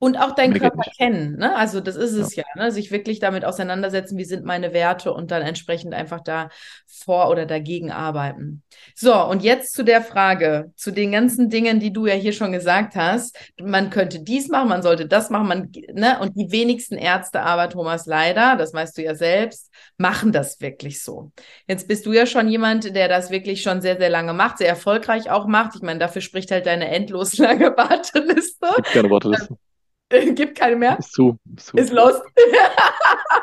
Und auch deinen Körper kennen, ne? Also das ist es ja, ja ne? Sich wirklich damit auseinandersetzen, wie sind meine Werte und dann entsprechend einfach da vor oder dagegen arbeiten. So, und jetzt zu der Frage, zu den ganzen Dingen, die du ja hier schon gesagt hast. Man könnte dies machen, man sollte das machen, man, ne? Und die wenigsten Ärzte, aber Thomas leider, das weißt du ja selbst, machen das wirklich so. Jetzt bist du ja schon jemand, der das wirklich schon sehr, sehr lange macht, sehr erfolgreich auch macht. Ich meine, dafür spricht halt deine endlos lange Warteliste. Gibt keine Warteliste. Gibt keine mehr? Ist zu. Ist, zu. ist lost.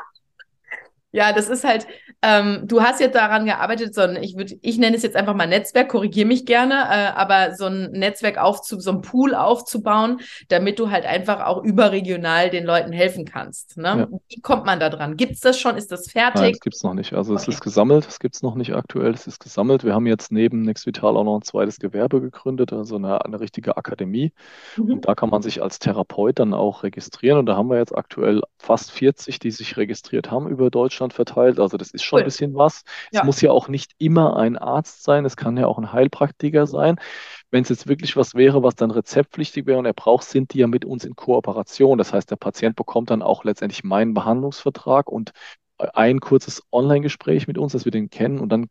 ja, das ist halt, Ähm, du hast jetzt daran gearbeitet, so ein, ich würde, ich nenne es jetzt einfach mal Netzwerk, korrigiere mich gerne, äh, aber so ein Netzwerk aufzu, so ein Pool aufzubauen, damit du halt einfach auch überregional den Leuten helfen kannst. Ne? Ja. Wie kommt man da dran? Gibt es das schon? Ist das fertig? Nein, das gibt es noch nicht. Also okay. es ist gesammelt, es gibt es noch nicht aktuell, es ist gesammelt. Wir haben jetzt neben Nextvital auch noch ein zweites Gewerbe gegründet, also eine, eine richtige Akademie. Mhm. Und da kann man sich als Therapeut dann auch registrieren. Und da haben wir jetzt aktuell fast 40, die sich registriert haben über Deutschland verteilt. Also das ist schon cool. ein bisschen was. Ja. Es muss ja auch nicht immer ein Arzt sein, es kann ja auch ein Heilpraktiker sein. Wenn es jetzt wirklich was wäre, was dann rezeptpflichtig wäre und er braucht, sind die ja mit uns in Kooperation. Das heißt, der Patient bekommt dann auch letztendlich meinen Behandlungsvertrag und ein kurzes Online-Gespräch mit uns, dass wir den kennen und dann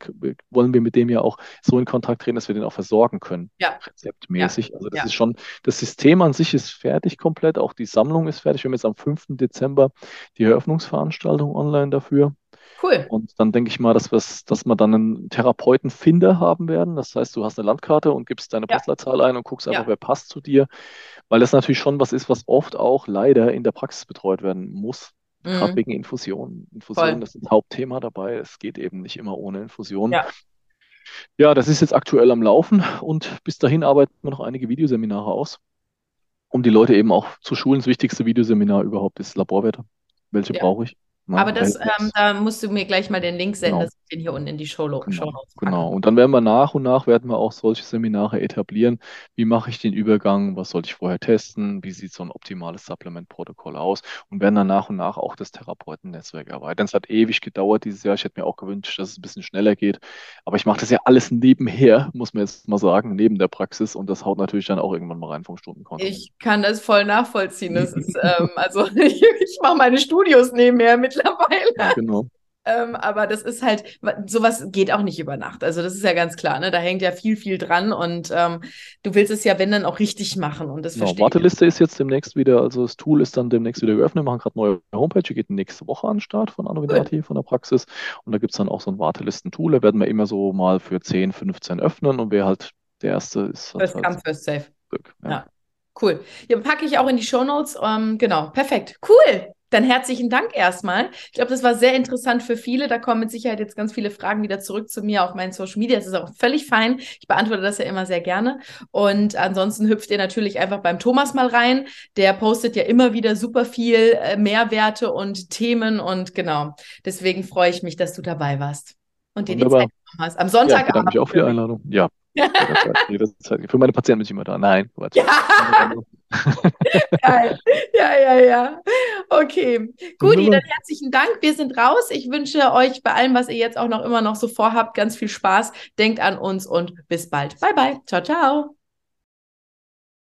wollen wir mit dem ja auch so in Kontakt treten, dass wir den auch versorgen können, ja. rezeptmäßig. Ja. Also das ja. ist schon, das System an sich ist fertig komplett, auch die Sammlung ist fertig. Wir haben jetzt am 5. Dezember die Eröffnungsveranstaltung online dafür. Cool. Und dann denke ich mal, dass, dass wir dann einen Therapeutenfinder haben werden. Das heißt, du hast eine Landkarte und gibst deine ja. Postleitzahl ein und guckst einfach, ja. wer passt zu dir. Weil das natürlich schon was ist, was oft auch leider in der Praxis betreut werden muss. Mhm. Gerade wegen Infusionen. Infusionen, das ist das Hauptthema dabei. Es geht eben nicht immer ohne Infusion. Ja. ja, das ist jetzt aktuell am Laufen und bis dahin arbeiten wir noch einige Videoseminare aus, um die Leute eben auch zu schulen. Das wichtigste Videoseminar überhaupt ist Laborwerte. Welche brauche ich? Aber das, ähm, da musst du mir gleich mal den Link senden, genau. dass ich den hier unten in die Show Notes genau. genau. Und dann werden wir nach und nach werden wir auch solche Seminare etablieren. Wie mache ich den Übergang? Was sollte ich vorher testen? Wie sieht so ein optimales Supplement-Protokoll aus? Und werden dann nach und nach auch das Therapeutennetzwerk erweitern. Es hat ewig gedauert dieses Jahr. Ich hätte mir auch gewünscht, dass es ein bisschen schneller geht. Aber ich mache das ja alles nebenher, muss man jetzt mal sagen, neben der Praxis. Und das haut natürlich dann auch irgendwann mal rein vom Stundenkonto. Ich kann das voll nachvollziehen. Das ist, ähm, also ich, ich mache meine Studios nebenher mit mittlerweile. Genau. Ähm, aber das ist halt, sowas geht auch nicht über Nacht. Also das ist ja ganz klar, ne? Da hängt ja viel, viel dran und ähm, du willst es ja, wenn dann auch richtig machen und das genau, Warteliste ist jetzt demnächst wieder, also das Tool ist dann demnächst wieder geöffnet, wir machen gerade neue Homepage, die geht nächste Woche an den Start von Annovinati, cool. von der Praxis und da gibt es dann auch so ein Wartelistentool, da werden wir immer so mal für 10, 15 öffnen und wer halt der Erste ist. First halt come, first safe. Glück, ja. ja. Cool. Ja, packe ich auch in die Show Notes. Ähm, genau, perfekt. Cool. Dann herzlichen Dank erstmal. Ich glaube, das war sehr interessant für viele. Da kommen mit Sicherheit jetzt ganz viele Fragen wieder zurück zu mir auf meinen Social Media. Das ist auch völlig fein. Ich beantworte das ja immer sehr gerne. Und ansonsten hüpft ihr natürlich einfach beim Thomas mal rein. Der postet ja immer wieder super viel äh, Mehrwerte und Themen. Und genau, deswegen freue ich mich, dass du dabei warst und dir Wunderbar. die Zeit genommen hast. Am Sonntag. Ja, mich auch für die Einladung. Ja. Für meine Patienten bin ich immer da. Nein, Quatsch. Ja. Geil. Ja, ja, ja. Okay. Gut, dann herzlichen Dank. Wir sind raus. Ich wünsche euch bei allem, was ihr jetzt auch noch immer noch so vorhabt, ganz viel Spaß. Denkt an uns und bis bald. Bye, bye. Ciao, ciao.